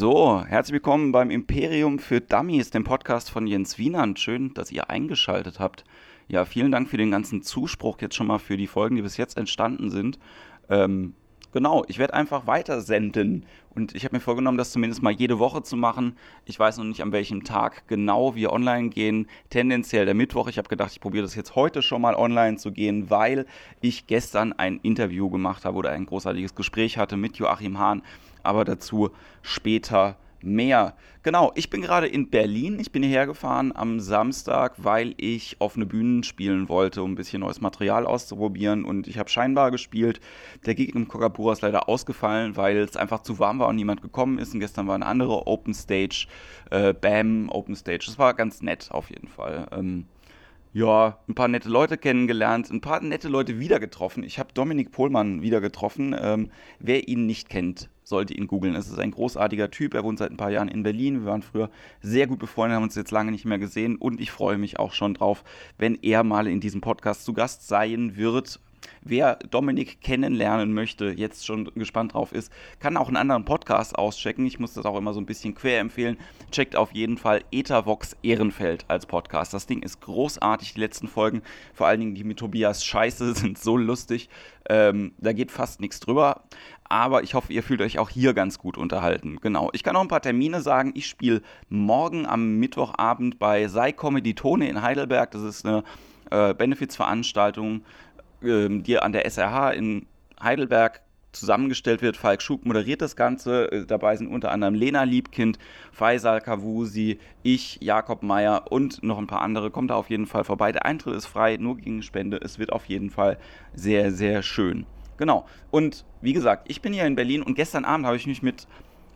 So, herzlich willkommen beim Imperium für Dummies, dem Podcast von Jens Wienand. Schön, dass ihr eingeschaltet habt. Ja, vielen Dank für den ganzen Zuspruch jetzt schon mal für die Folgen, die bis jetzt entstanden sind. Ähm, genau, ich werde einfach weiter senden. Und ich habe mir vorgenommen, das zumindest mal jede Woche zu machen. Ich weiß noch nicht, an welchem Tag genau wir online gehen. Tendenziell der Mittwoch. Ich habe gedacht, ich probiere das jetzt heute schon mal online zu gehen, weil ich gestern ein Interview gemacht habe oder ein großartiges Gespräch hatte mit Joachim Hahn aber dazu später mehr. Genau, ich bin gerade in Berlin. Ich bin hierher gefahren am Samstag, weil ich offene Bühnen spielen wollte, um ein bisschen neues Material auszuprobieren. Und ich habe scheinbar gespielt. Der Gig im Kokapura ist leider ausgefallen, weil es einfach zu warm war und niemand gekommen ist. Und gestern war eine andere Open Stage, äh, Bam Open Stage. Das war ganz nett auf jeden Fall. Ähm, ja, ein paar nette Leute kennengelernt, ein paar nette Leute wieder getroffen. Ich habe Dominik Pohlmann wieder getroffen. Ähm, wer ihn nicht kennt, sollte ihn googeln. Es ist ein großartiger Typ. Er wohnt seit ein paar Jahren in Berlin. Wir waren früher sehr gut befreundet, haben uns jetzt lange nicht mehr gesehen und ich freue mich auch schon drauf, wenn er mal in diesem Podcast zu Gast sein wird. Wer Dominik kennenlernen möchte, jetzt schon gespannt drauf ist, kann auch einen anderen Podcast auschecken. Ich muss das auch immer so ein bisschen quer empfehlen. Checkt auf jeden Fall Ethervox Ehrenfeld als Podcast. Das Ding ist großartig. Die letzten Folgen, vor allen Dingen die mit Tobias Scheiße, sind so lustig. Ähm, da geht fast nichts drüber. Aber ich hoffe, ihr fühlt euch auch hier ganz gut unterhalten. Genau. Ich kann noch ein paar Termine sagen. Ich spiele morgen am Mittwochabend bei Sei Comedy Tone in Heidelberg. Das ist eine äh, Benefizveranstaltung ähm, die an der SRH in Heidelberg zusammengestellt wird. Falk Schub moderiert das Ganze. Äh, dabei sind unter anderem Lena Liebkind, Faisal Kavusi, ich, Jakob Meyer und noch ein paar andere. Kommt da auf jeden Fall vorbei. Der Eintritt ist frei, nur gegen Spende. Es wird auf jeden Fall sehr, sehr schön. Genau. Und wie gesagt, ich bin hier in Berlin und gestern Abend habe ich mich mit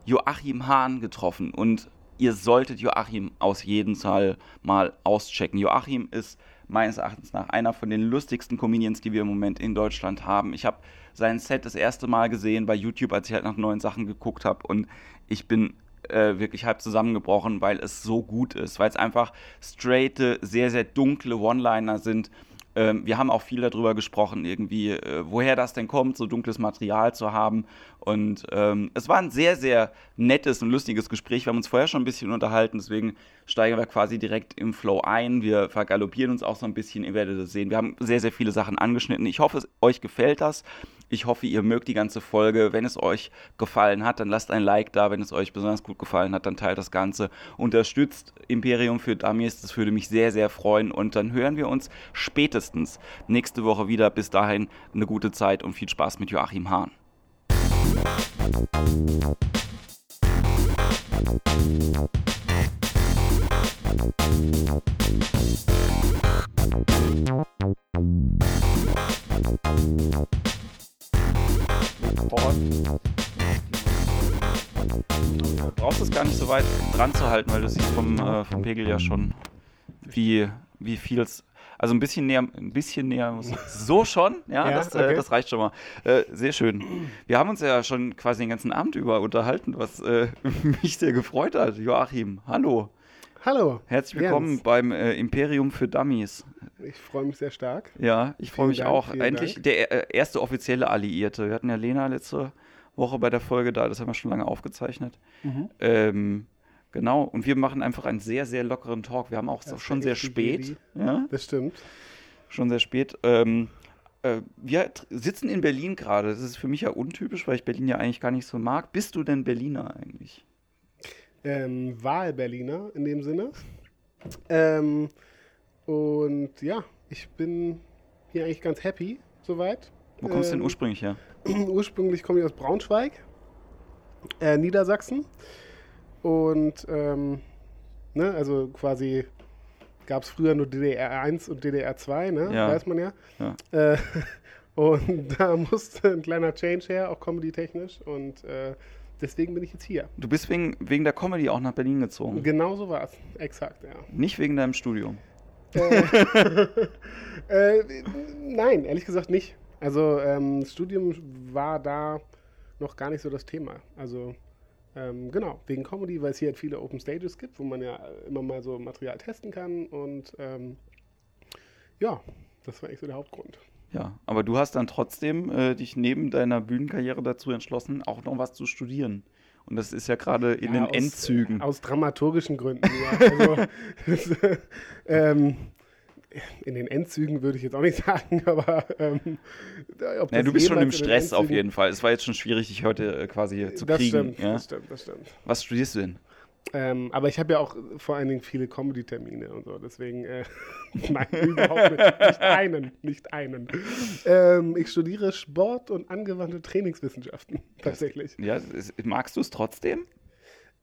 Joachim Hahn getroffen und ihr solltet Joachim aus jedem Fall mal auschecken. Joachim ist meines Erachtens nach einer von den lustigsten Comedians, die wir im Moment in Deutschland haben. Ich habe sein Set das erste Mal gesehen bei YouTube, als ich halt nach neuen Sachen geguckt habe und ich bin äh, wirklich halb zusammengebrochen, weil es so gut ist, weil es einfach straighte, sehr, sehr dunkle One-Liner sind ähm, wir haben auch viel darüber gesprochen, irgendwie, äh, woher das denn kommt, so dunkles Material zu haben. Und ähm, es war ein sehr, sehr nettes und lustiges Gespräch. Wir haben uns vorher schon ein bisschen unterhalten, deswegen steigen wir quasi direkt im Flow ein. Wir vergaloppieren uns auch so ein bisschen, ihr werdet es sehen. Wir haben sehr, sehr viele Sachen angeschnitten. Ich hoffe, euch gefällt das. Ich hoffe, ihr mögt die ganze Folge. Wenn es euch gefallen hat, dann lasst ein Like da. Wenn es euch besonders gut gefallen hat, dann teilt das Ganze. Unterstützt Imperium für Dummies. Das würde mich sehr, sehr freuen. Und dann hören wir uns spätestens nächste Woche wieder. Bis dahin eine gute Zeit und viel Spaß mit Joachim Hahn. Report. Du brauchst es gar nicht so weit dran zu halten, weil du siehst vom, äh, vom Pegel ja schon, wie, wie viel es. Also ein bisschen näher, ein bisschen näher. So schon, ja, ja das, äh, okay. das reicht schon mal. Äh, sehr schön. Wir haben uns ja schon quasi den ganzen Abend über unterhalten, was äh, mich sehr gefreut hat. Joachim, hallo. Hallo. Herzlich willkommen Jens. beim äh, Imperium für Dummies. Ich freue mich sehr stark. Ja, ich freue mich Dank, auch. Endlich Dank. der äh, erste offizielle Alliierte. Wir hatten ja Lena letzte Woche bei der Folge da, das haben wir schon lange aufgezeichnet. Mhm. Ähm, genau, und wir machen einfach einen sehr, sehr lockeren Talk. Wir haben auch das schon sehr spät. Ja? Das stimmt. Schon sehr spät. Ähm, äh, wir sitzen in Berlin gerade. Das ist für mich ja untypisch, weil ich Berlin ja eigentlich gar nicht so mag. Bist du denn Berliner eigentlich? Ähm, Wahlberliner in dem Sinne. Ähm, und ja, ich bin hier eigentlich ganz happy soweit. Wo kommst du denn ähm, ursprünglich her? ursprünglich komme ich aus Braunschweig, äh, Niedersachsen. Und ähm, ne, also quasi gab es früher nur DDR 1 und DDR 2, ne? Ja. weiß man ja. ja. Äh, und da musste ein kleiner Change her, auch comedy-technisch. Und äh, deswegen bin ich jetzt hier. Du bist wegen, wegen der Comedy auch nach Berlin gezogen? Genau so war es, exakt, ja. Nicht wegen deinem Studium? Äh, äh, nein, ehrlich gesagt nicht. Also ähm, das Studium war da noch gar nicht so das Thema. Also ähm, genau, wegen Comedy, weil es hier halt viele Open Stages gibt, wo man ja immer mal so Material testen kann und ähm, ja, das war eigentlich so der Hauptgrund. Ja, aber du hast dann trotzdem äh, dich neben deiner Bühnenkarriere dazu entschlossen, auch noch was zu studieren. Und das ist ja gerade in Ja, den aus- Endzügen. Aus dramaturgischen Gründen, ja. Also, das, äh, ähm, in den Endzügen würde ich jetzt auch nicht sagen, aber ähm, ob Ja, das du bist schon im Stress auf jeden Fall. Es war jetzt schon schwierig, dich heute äh, quasi zu das kriegen. Stimmt, ja? Das stimmt, das stimmt. Was studierst du denn? Ähm, aber ich habe ja auch vor allen Dingen viele Comedy-Termine und so, deswegen, äh, nein, überhaupt nicht. Nicht einen, nicht einen. Ähm, ich studiere Sport und angewandte Trainingswissenschaften, tatsächlich. Ja, magst du es trotzdem?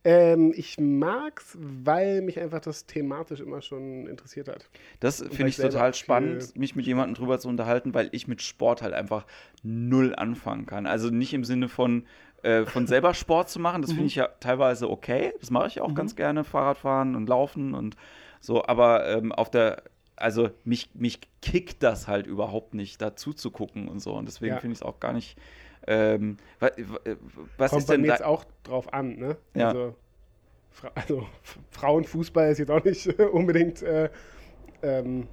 Ähm, ich mag's, weil mich einfach das thematisch immer schon interessiert hat. Das finde ich total spannend, mich mit jemandem drüber zu unterhalten, weil ich mit Sport halt einfach null anfangen kann. Also nicht im Sinne von, äh, von selber Sport zu machen, das Mhm. finde ich ja teilweise okay. Das mache ich auch ganz gerne, Fahrradfahren und Laufen und so, aber ähm, auf der, also mich, mich kickt das halt überhaupt nicht, dazu zu gucken und so. Und deswegen Ja. finde ich es auch gar nicht. Ähm, wa- wa- was Kommt ist bei denn jetzt auch drauf an, ne? Ja. Also, Fra also Frauenfußball ist jetzt auch nicht unbedingt. Äh, ähm,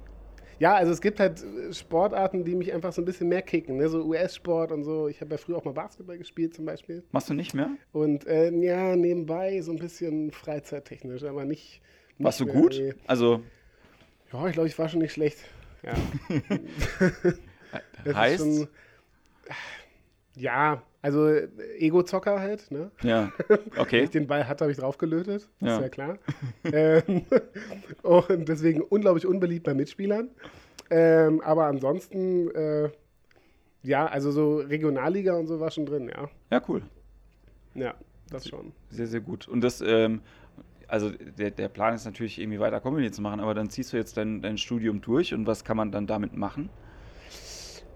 ja, also es gibt halt äh, Sportarten, die mich einfach so ein bisschen mehr kicken, ne? so US-Sport und so. Ich habe ja früher auch mal Basketball gespielt zum Beispiel. Machst du nicht mehr? Und äh, ja, nebenbei so ein bisschen freizeittechnisch, aber nicht. nicht Warst du mehr, gut? nee. Also Ja, ich glaube, ich war schon nicht schlecht. Ja. Heißt, schon- ja, also äh, Ego-Zocker halt, ne? ja, Wenn okay. ich den Ball hatte, habe ich draufgelötet. Das Ja. ist ja klar. ähm, und deswegen unglaublich unbeliebt bei Mitspielern. Ähm, aber ansonsten, äh, ja, also so Regionalliga und so war schon drin, ja. Ja, cool. Ja, das schon. Sehr, sehr gut. Und das, ähm, also der, der Plan ist natürlich irgendwie weiter Comedy zu machen, aber dann ziehst du jetzt dein, dein Studium durch und was kann man dann damit machen?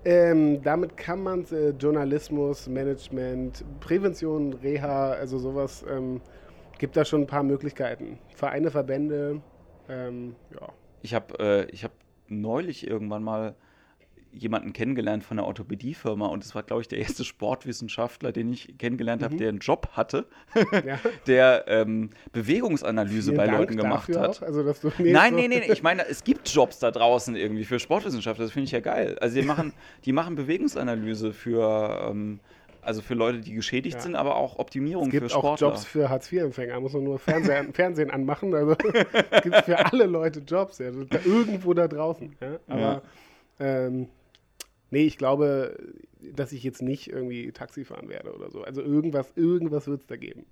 Ähm, damit kann man äh, Journalismus, Management, Prävention, Reha, also sowas, ähm, gibt da schon ein paar Möglichkeiten. Vereine, Verbände, ähm, ja. Ich habe äh, ich hab neulich irgendwann mal jemanden kennengelernt von einer Orthopädiefirma und das war, glaube ich, der erste Sportwissenschaftler, den ich kennengelernt habe, der einen Job hatte, ja. der ähm, Bewegungsanalyse Vielen bei Dank Leuten gemacht hat. Auch, also, Nein, nee, nee, ich meine, es gibt Jobs da draußen irgendwie für Sportwissenschaftler, das finde ich ja geil. Also die machen, die machen Bewegungsanalyse für, ähm, also für Leute, die geschädigt Ja. sind, aber auch Optimierung Es gibt für auch Sportler. Jobs für Hartz-IV-Empfänger, muss man nur Fernsehen, Fernsehen anmachen. Also es gibt für alle Leute Jobs, ja, da, irgendwo da draußen. Ja? Aber ähm, nee, ich glaube, dass ich jetzt nicht irgendwie Taxi fahren werde oder so. Also irgendwas, irgendwas wird es da geben.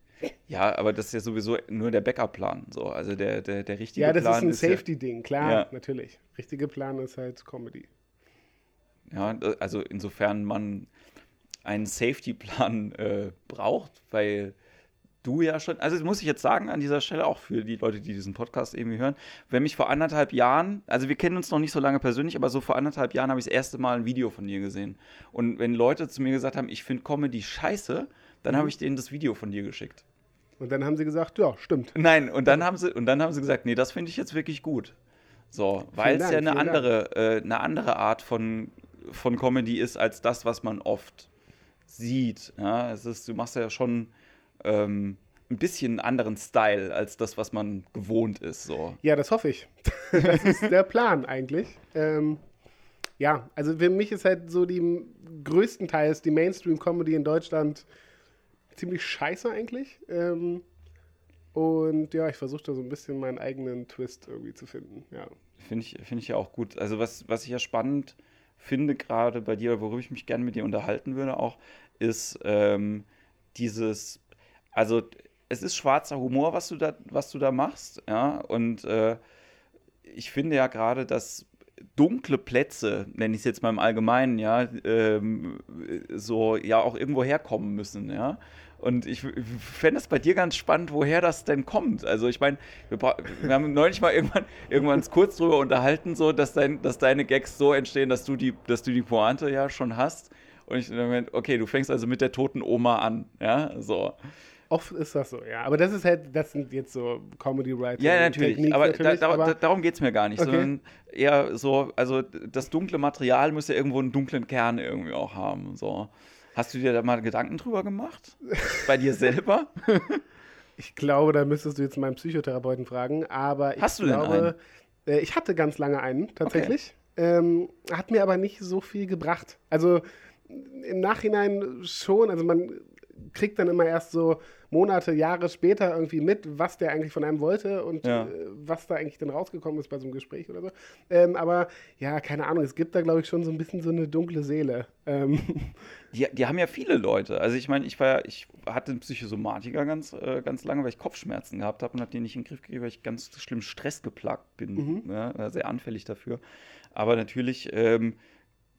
Ja, aber das ist ja sowieso nur der Backup-Plan. So. Also der, der, der richtige Ja, das Plan ist ein Safety-Ding, klar, Ja. natürlich. Richtige Plan ist halt Comedy. Ja, also insofern man einen Safety-Plan äh, braucht, weil du ja schon, also das muss ich jetzt sagen an dieser Stelle auch für die Leute, die diesen Podcast irgendwie hören, wenn mich vor anderthalb Jahren, also wir kennen uns noch nicht so lange persönlich, aber so vor anderthalb Jahren habe ich das erste Mal ein Video von dir gesehen. Und wenn Leute zu mir gesagt haben, ich finde Comedy scheiße, dann Mhm. habe ich denen das Video von dir geschickt. Und dann haben sie gesagt, ja, stimmt. Nein, und dann haben sie, und dann haben sie gesagt, nee, das finde ich jetzt wirklich gut. So, weil es ja eine andere, äh, eine andere Art von, von Comedy ist als das, was man oft sieht. Ja, es ist, du machst ja schon ähm, ein bisschen anderen Style als das, was man gewohnt ist. So. Ja, das hoffe ich. das ist der Plan eigentlich. Ähm, ja, also für mich ist halt so die größtenteils die Mainstream-Comedy in Deutschland ziemlich scheiße eigentlich. Ähm, und ja, ich versuche da so ein bisschen meinen eigenen Twist irgendwie zu finden. Ja. Finde ich, find ich ja auch gut. Also was, was ich ja spannend finde, gerade bei dir, worüber ich mich gerne mit dir unterhalten würde auch, ist ähm, dieses, also es ist schwarzer Humor, was du da, was du da machst, ja, und äh, ich finde ja gerade, dass dunkle Plätze, nenne ich es jetzt mal im Allgemeinen, ja, ähm, so ja auch irgendwo herkommen müssen, ja. Und ich fände es bei dir ganz spannend, woher das denn kommt. Also ich meine, wir, wir haben neulich mal irgendwann, irgendwann kurz drüber unterhalten, so, dass, dein, dass deine Gags so entstehen, dass du die, dass du die Pointe ja schon hast. Und ich dann okay, du fängst also mit der toten Oma an, ja, so. Oft ist das so, ja. Aber das ist halt, das sind jetzt so Comedy-Writing. Ja, natürlich. Techniques aber, natürlich, da, da, aber da, darum geht es mir gar nicht, Okay. sondern eher so, also das dunkle Material muss ja irgendwo einen dunklen Kern irgendwie auch haben. So. Hast du dir da mal Gedanken drüber gemacht? Bei dir selber? Ich glaube, da müsstest du jetzt meinen Psychotherapeuten fragen, aber ich Hast du denn glaube, äh, ich hatte ganz lange einen tatsächlich. Ähm, hat mir aber nicht so viel gebracht. Also im Nachhinein schon, also man kriegt dann immer erst so Monate, Jahre später irgendwie mit, was der eigentlich von einem wollte und Ja. äh, was da eigentlich dann rausgekommen ist bei so einem Gespräch oder so. Ähm, aber ja, keine Ahnung, es gibt da, glaube ich, schon so ein bisschen so eine dunkle Seele. Ähm, Die, die haben ja viele Leute. Also ich meine, ich war ja, ich hatte einen Psychosomatiker ganz, äh, ganz lange, weil ich Kopfschmerzen gehabt habe und habe die nicht in den Griff gekriegt, weil ich ganz schlimm stressgeplagt bin. Ja, war sehr anfällig dafür. Aber natürlich ähm,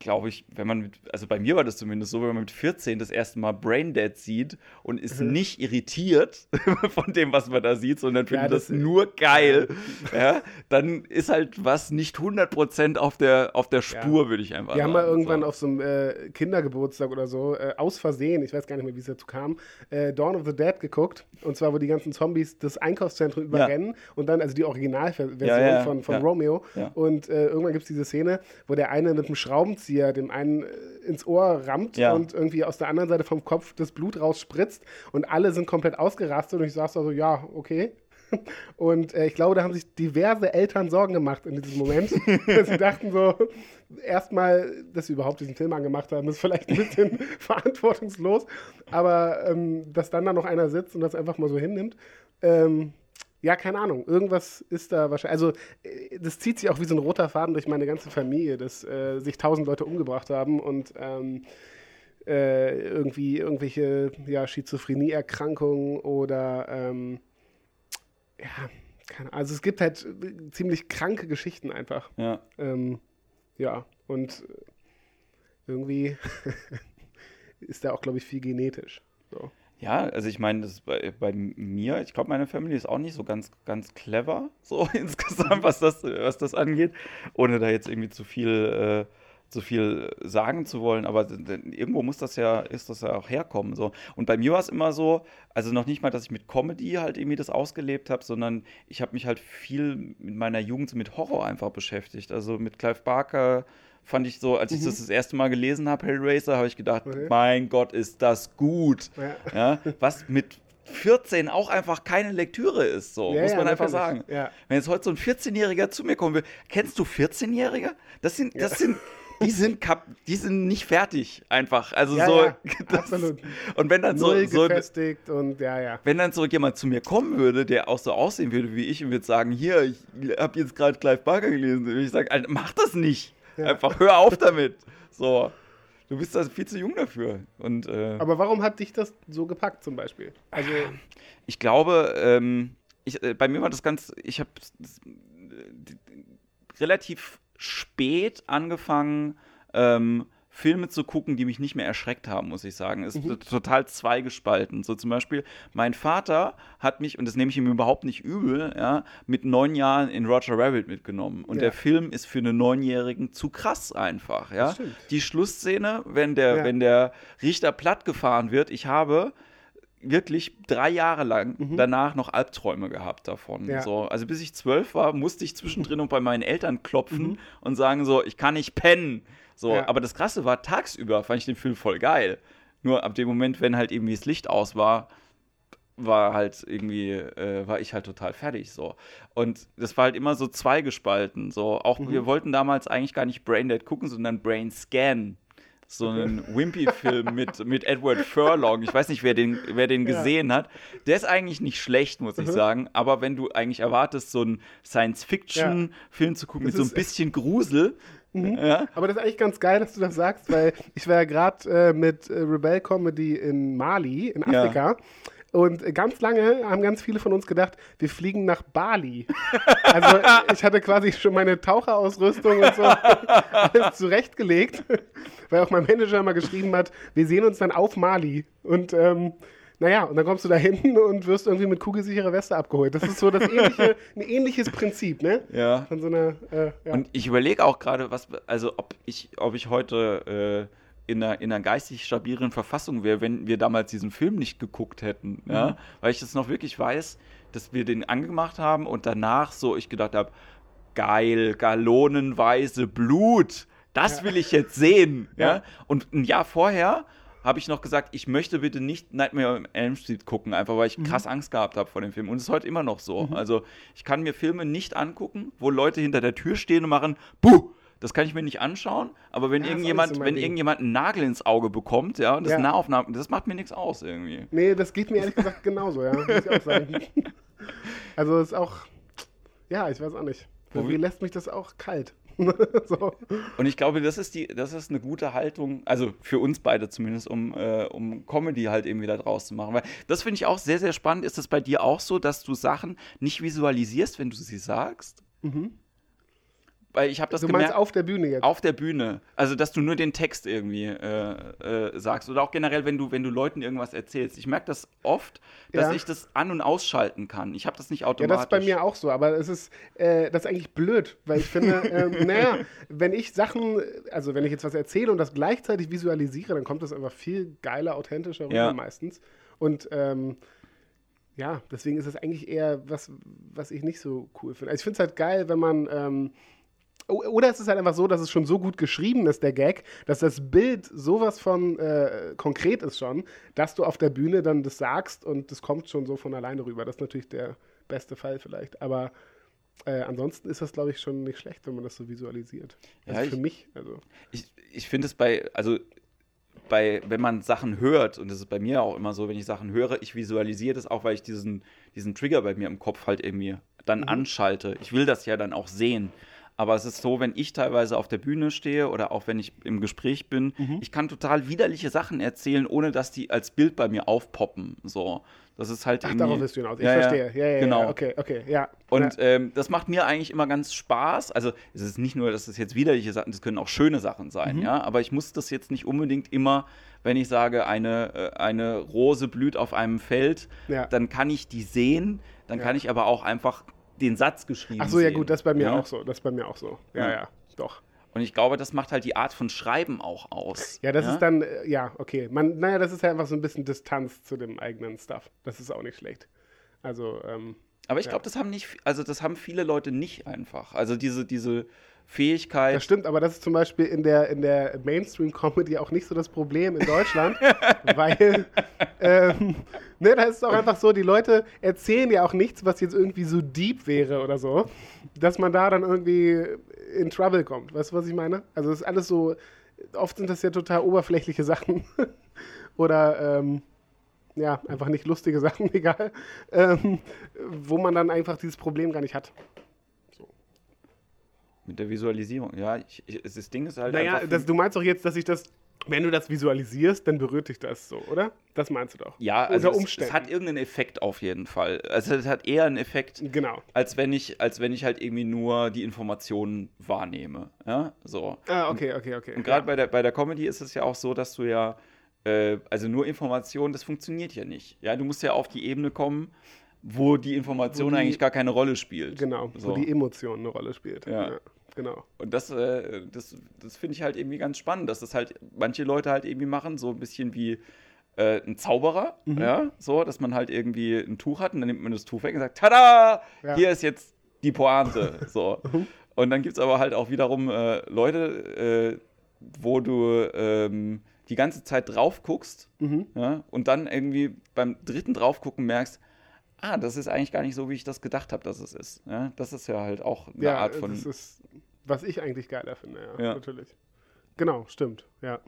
glaube ich, wenn man mit, also bei mir war das zumindest so, wenn man mit 14 das erste Mal Braindead sieht und ist nicht irritiert von dem, was man da sieht, sondern Ja, findet das, das- nur geil, ja, dann ist halt was nicht 100% auf der, auf der Spur, würde ich einfach Wir haben sagen. mal irgendwann so. auf so einem äh, Kindergeburtstag oder so, äh, aus Versehen, ich weiß gar nicht mehr, wie es dazu kam, äh, Dawn of the Dead geguckt. Und zwar, wo die ganzen Zombies das Einkaufszentrum überrennen und dann, also die Originalversion Ja, ja, von, von ja. Romeo. Ja. Und äh, irgendwann gibt es diese Szene, wo der eine mit einem Schraubenzieher dem einen äh, ins Ohr rammt Ja. und irgendwie aus der anderen Seite vom Kopf das Blut rausspritzt und alle sind komplett ausgerastet und ich saß da so, ja, okay. Und äh, ich glaube, da haben sich diverse Eltern Sorgen gemacht in diesem Moment. Sie dachten so, erstmal, dass sie überhaupt diesen Film angemacht haben, ist vielleicht ein bisschen verantwortungslos. Aber ähm, dass dann da noch einer sitzt und das einfach mal so hinnimmt, ähm, ja, keine Ahnung. Irgendwas ist da wahrscheinlich. Also, äh, das zieht sich auch wie so ein roter Faden durch meine ganze Familie, dass äh, sich tausend Leute umgebracht haben und ähm, äh, irgendwie irgendwelche ja, Schizophrenieerkrankungen oder ähm, ja, keine Ahnung. Also es gibt halt äh, ziemlich kranke Geschichten einfach. Ja. Ähm, ja, und äh, irgendwie ist da auch, glaube ich, viel genetisch. So. Ja, also ich meine, das bei, bei mir, ich glaube, meine Familie ist auch nicht so ganz, ganz clever, so insgesamt, was das, was das angeht, ohne da jetzt irgendwie zu viel, äh, zu viel sagen zu wollen, aber irgendwo muss das ja, ist das ja auch herkommen. So. Und bei mir war es immer so, also noch nicht mal, dass ich mit Comedy halt irgendwie das ausgelebt habe, sondern ich habe mich halt viel mit meiner Jugend mit Horror einfach beschäftigt. Also mit Clive Barker fand ich so, als ich das das erste Mal gelesen habe, Hellraiser, habe ich gedacht, Okay. mein Gott, ist das gut. Ja. Ja, was mit 14 auch einfach keine Lektüre ist, so, Ja, muss ja, man einfach natürlich. sagen. Ja. Wenn jetzt heute so ein 14-Jähriger zu mir kommen will, kennst du 14-Jährige? Das sind, das sind, die sind, kap die sind nicht fertig, einfach. Also Ja, so, ja, das, absolut. und wenn dann so, Null so und ja, ja. wenn dann so jemand zu mir kommen würde, der auch so aussehen würde wie ich und würde sagen, hier, ich habe jetzt gerade Clive Barker gelesen, würde ich sagen, Alter, mach das nicht. Einfach hör auf damit. So, du bist da viel zu jung dafür. Und äh, Aber warum hat dich das so gepackt zum Beispiel? Also, Ich glaube, ähm, ich, äh, bei mir war das ganz, ich habe relativ spät angefangen, ähm, Filme zu gucken, die mich nicht mehr erschreckt haben, muss ich sagen. Ist total zweigespalten. So zum Beispiel, mein Vater hat mich, und das nehme ich ihm überhaupt nicht übel, ja, mit neun Jahren in Roger Rabbit mitgenommen. Und Ja. der Film ist für einen Neunjährigen zu krass einfach, ja. Die Schlussszene, wenn der, Ja. wenn der Richter platt gefahren wird, ich habe wirklich drei Jahre lang danach noch Albträume gehabt davon. Mhm. Ja. So, also bis ich zwölf war, musste ich zwischendrin und bei meinen Eltern klopfen Mhm. und sagen so, ich kann nicht pennen. So, Ja. aber das Krasse war, tagsüber fand ich den Film voll geil. Nur ab dem Moment, wenn halt irgendwie das Licht aus war, war halt irgendwie, äh, war ich halt total fertig so. Und das war halt immer so zweigespalten. So, auch Mhm. wir wollten damals eigentlich gar nicht Braindead gucken, sondern Brain Scan. So einen Wimpy-Film mit, mit Edward Furlong. Ich weiß nicht, wer den, wer den Ja. gesehen hat. Der ist eigentlich nicht schlecht, muss ich Mhm. sagen. Aber wenn du eigentlich erwartest, so einen Science-Fiction-Film zu gucken Das mit so ein bisschen Grusel, ja, aber das ist eigentlich ganz geil, dass du das sagst, weil ich war ja gerade äh, mit äh, Rebel Comedy in Mali, in Ja. Afrika. Und äh, ganz lange haben ganz viele von uns gedacht, wir fliegen nach Bali. Also ich hatte quasi schon meine Taucherausrüstung und so alles zurechtgelegt, weil auch mein Manager mal geschrieben hat, wir sehen uns dann auf Mali. Und ähm, naja, und dann kommst du da hin und wirst irgendwie mit kugelsicherer Weste abgeholt. Das ist so das ähnliche, ein ähnliches Prinzip, ne? ja. Von so einer, äh, ja. Und ich überlege auch gerade, was, also ob ich, ob ich heute äh, in, einer, in einer geistig stabileren Verfassung wäre, wenn wir damals diesen Film nicht geguckt hätten. Mhm. Ja? Weil ich das noch wirklich weiß, dass wir den angemacht haben und danach so ich gedacht habe, geil, gallonenweise Blut. Das Ja. will ich jetzt sehen. Ja? Ja. Und ein Jahr vorher habe ich noch gesagt, ich möchte bitte nicht Nightmare on Elm Street gucken, einfach weil ich Mhm. krass Angst gehabt habe vor dem Film. Und es ist heute immer noch so. Also ich kann mir Filme nicht angucken, wo Leute hinter der Tür stehen und machen, buh, das kann ich mir nicht anschauen, aber wenn Ja, irgendjemand, so wenn Ding. irgendjemand einen Nagel ins Auge bekommt, ja, und das Ja. ist Nahaufnahme, das macht mir nichts aus irgendwie. Nee, das geht mir ehrlich gesagt genauso, ja. Muss ich auch sagen. Also ist auch, ja, ich weiß auch nicht. Irgendwie lässt mich das auch kalt. so. Und ich glaube, das ist die, das ist eine gute Haltung, also für uns beide zumindest, um, äh, um Comedy halt eben wieder draus zu machen. Weil das finde ich auch sehr, sehr spannend. Ist es bei dir auch so, dass du Sachen nicht visualisierst, wenn du sie sagst? Weil ich habe das Du meinst gemerkt. auf der Bühne jetzt? Auf der Bühne. Also, dass du nur den Text irgendwie äh, äh, sagst. Oder auch generell, wenn du, wenn du Leuten irgendwas erzählst. Ich merke das oft, dass Ja. ich das an- und ausschalten kann. Ich habe das nicht Ja, automatisch. das ist bei mir auch so, aber es ist, äh, das ist eigentlich blöd, weil ich finde, ähm, naja, wenn ich Sachen, also wenn ich jetzt was erzähle und das gleichzeitig visualisiere, dann kommt das einfach viel geiler, authentischer rüber Ja. meistens. Und ähm, ja, deswegen ist es eigentlich eher was, was ich nicht so cool finde. Also ich finde es halt geil, wenn man ähm, oder es ist halt einfach so, dass es schon so gut geschrieben ist, der Gag, dass das Bild sowas von äh, konkret ist schon, dass du auf der Bühne dann das sagst und das kommt schon so von alleine rüber. Das ist natürlich der beste Fall vielleicht. Aber äh, ansonsten ist das, glaube ich, schon nicht schlecht, wenn man das so visualisiert. Also Ja, für ich- mich. Also. ich, ich finde es bei, also bei, wenn man Sachen hört, und das ist bei mir auch immer so, wenn ich Sachen höre, ich visualisiere das auch, weil ich diesen, diesen Trigger bei mir im Kopf halt irgendwie dann anschalte. Ich will das ja dann auch sehen. Aber es ist so, wenn ich teilweise auf der Bühne stehe oder auch wenn ich im Gespräch bin, ich kann total widerliche Sachen erzählen, ohne dass die als Bild bei mir aufpoppen. So, das ist halt Ach, darauf willst du hinaus. Ich Ja, verstehe. Ja, ja, genau. ja. Okay, okay, ja. Und ähm, das macht mir eigentlich immer ganz Spaß. Also es ist nicht nur, dass es jetzt widerliche Sachen, das können auch schöne Sachen sein, Mhm. ja. Aber ich muss das jetzt nicht unbedingt immer, wenn ich sage, eine, äh, eine Rose blüht auf einem Feld, dann kann ich die sehen, dann kann ich aber auch einfach den Satz geschrieben Ach so, ja sehen, gut, das ist bei mir ja? auch so. Das ist bei mir auch so. Ja, Ja. ja, doch. Und ich glaube, das macht halt die Art von Schreiben auch aus. Ja, das ist dann, äh, ja, okay. Man, naja, das ist ja einfach so ein bisschen Distanz zu dem eigenen Stuff. Das ist auch nicht schlecht. Also, ähm, Aber ich Ja. glaube, das haben nicht, also das haben viele Leute nicht einfach. Also diese, diese Fähigkeit. das stimmt, aber das ist zum Beispiel in der, in der Mainstream-Comedy auch nicht so das Problem in Deutschland, weil, ähm, ne, da ist es auch einfach so, die Leute erzählen ja auch nichts, was jetzt irgendwie so deep wäre oder so, dass man da dann irgendwie in Trouble kommt. Weißt du, was ich meine? Also, es ist alles so, oft sind das ja total oberflächliche Sachen oder, ähm, ja, einfach nicht lustige Sachen, egal, ähm, wo man dann einfach dieses Problem gar nicht hat. Mit der Visualisierung, ja. Ich, ich, das Ding ist halt Naja, das, du meinst doch jetzt, dass ich das, wenn du das visualisierst, dann berührt dich das so, oder? Das meinst du doch. ja, also Unter es, Umständen. es hat irgendeinen Effekt auf jeden Fall. Also es hat eher einen Effekt, Genau. als wenn ich, als wenn ich halt irgendwie nur die Informationen wahrnehme. Ja, so. Ah, okay, okay, okay. Und gerade ja. bei, der, bei der Comedy ist es ja auch so, dass du ja, äh, also nur Informationen, das funktioniert ja nicht. Ja, du musst ja auf die Ebene kommen, wo die Information Wo die- eigentlich gar keine Rolle spielt. Genau, So. wo die Emotion eine Rolle spielt. Ja. Genau. Und das, äh, das, das finde ich halt irgendwie ganz spannend, dass das halt manche Leute halt irgendwie machen, so ein bisschen wie äh, ein Zauberer, Mhm. ja, so, dass man halt irgendwie ein Tuch hat und dann nimmt man das Tuch weg und sagt, tada, Ja. hier ist jetzt die Pointe, so. Und dann gibt es aber halt auch wiederum äh, Leute, äh, wo du ähm, die ganze Zeit drauf guckst Mhm. ja, und dann irgendwie beim dritten draufgucken merkst, ah, das ist eigentlich gar nicht so, wie ich das gedacht habe, dass es ist. Ja, das ist ja halt auch eine Ja, Art von. das ist, was ich eigentlich geiler finde, ja, Ja. natürlich. Genau, stimmt, ja.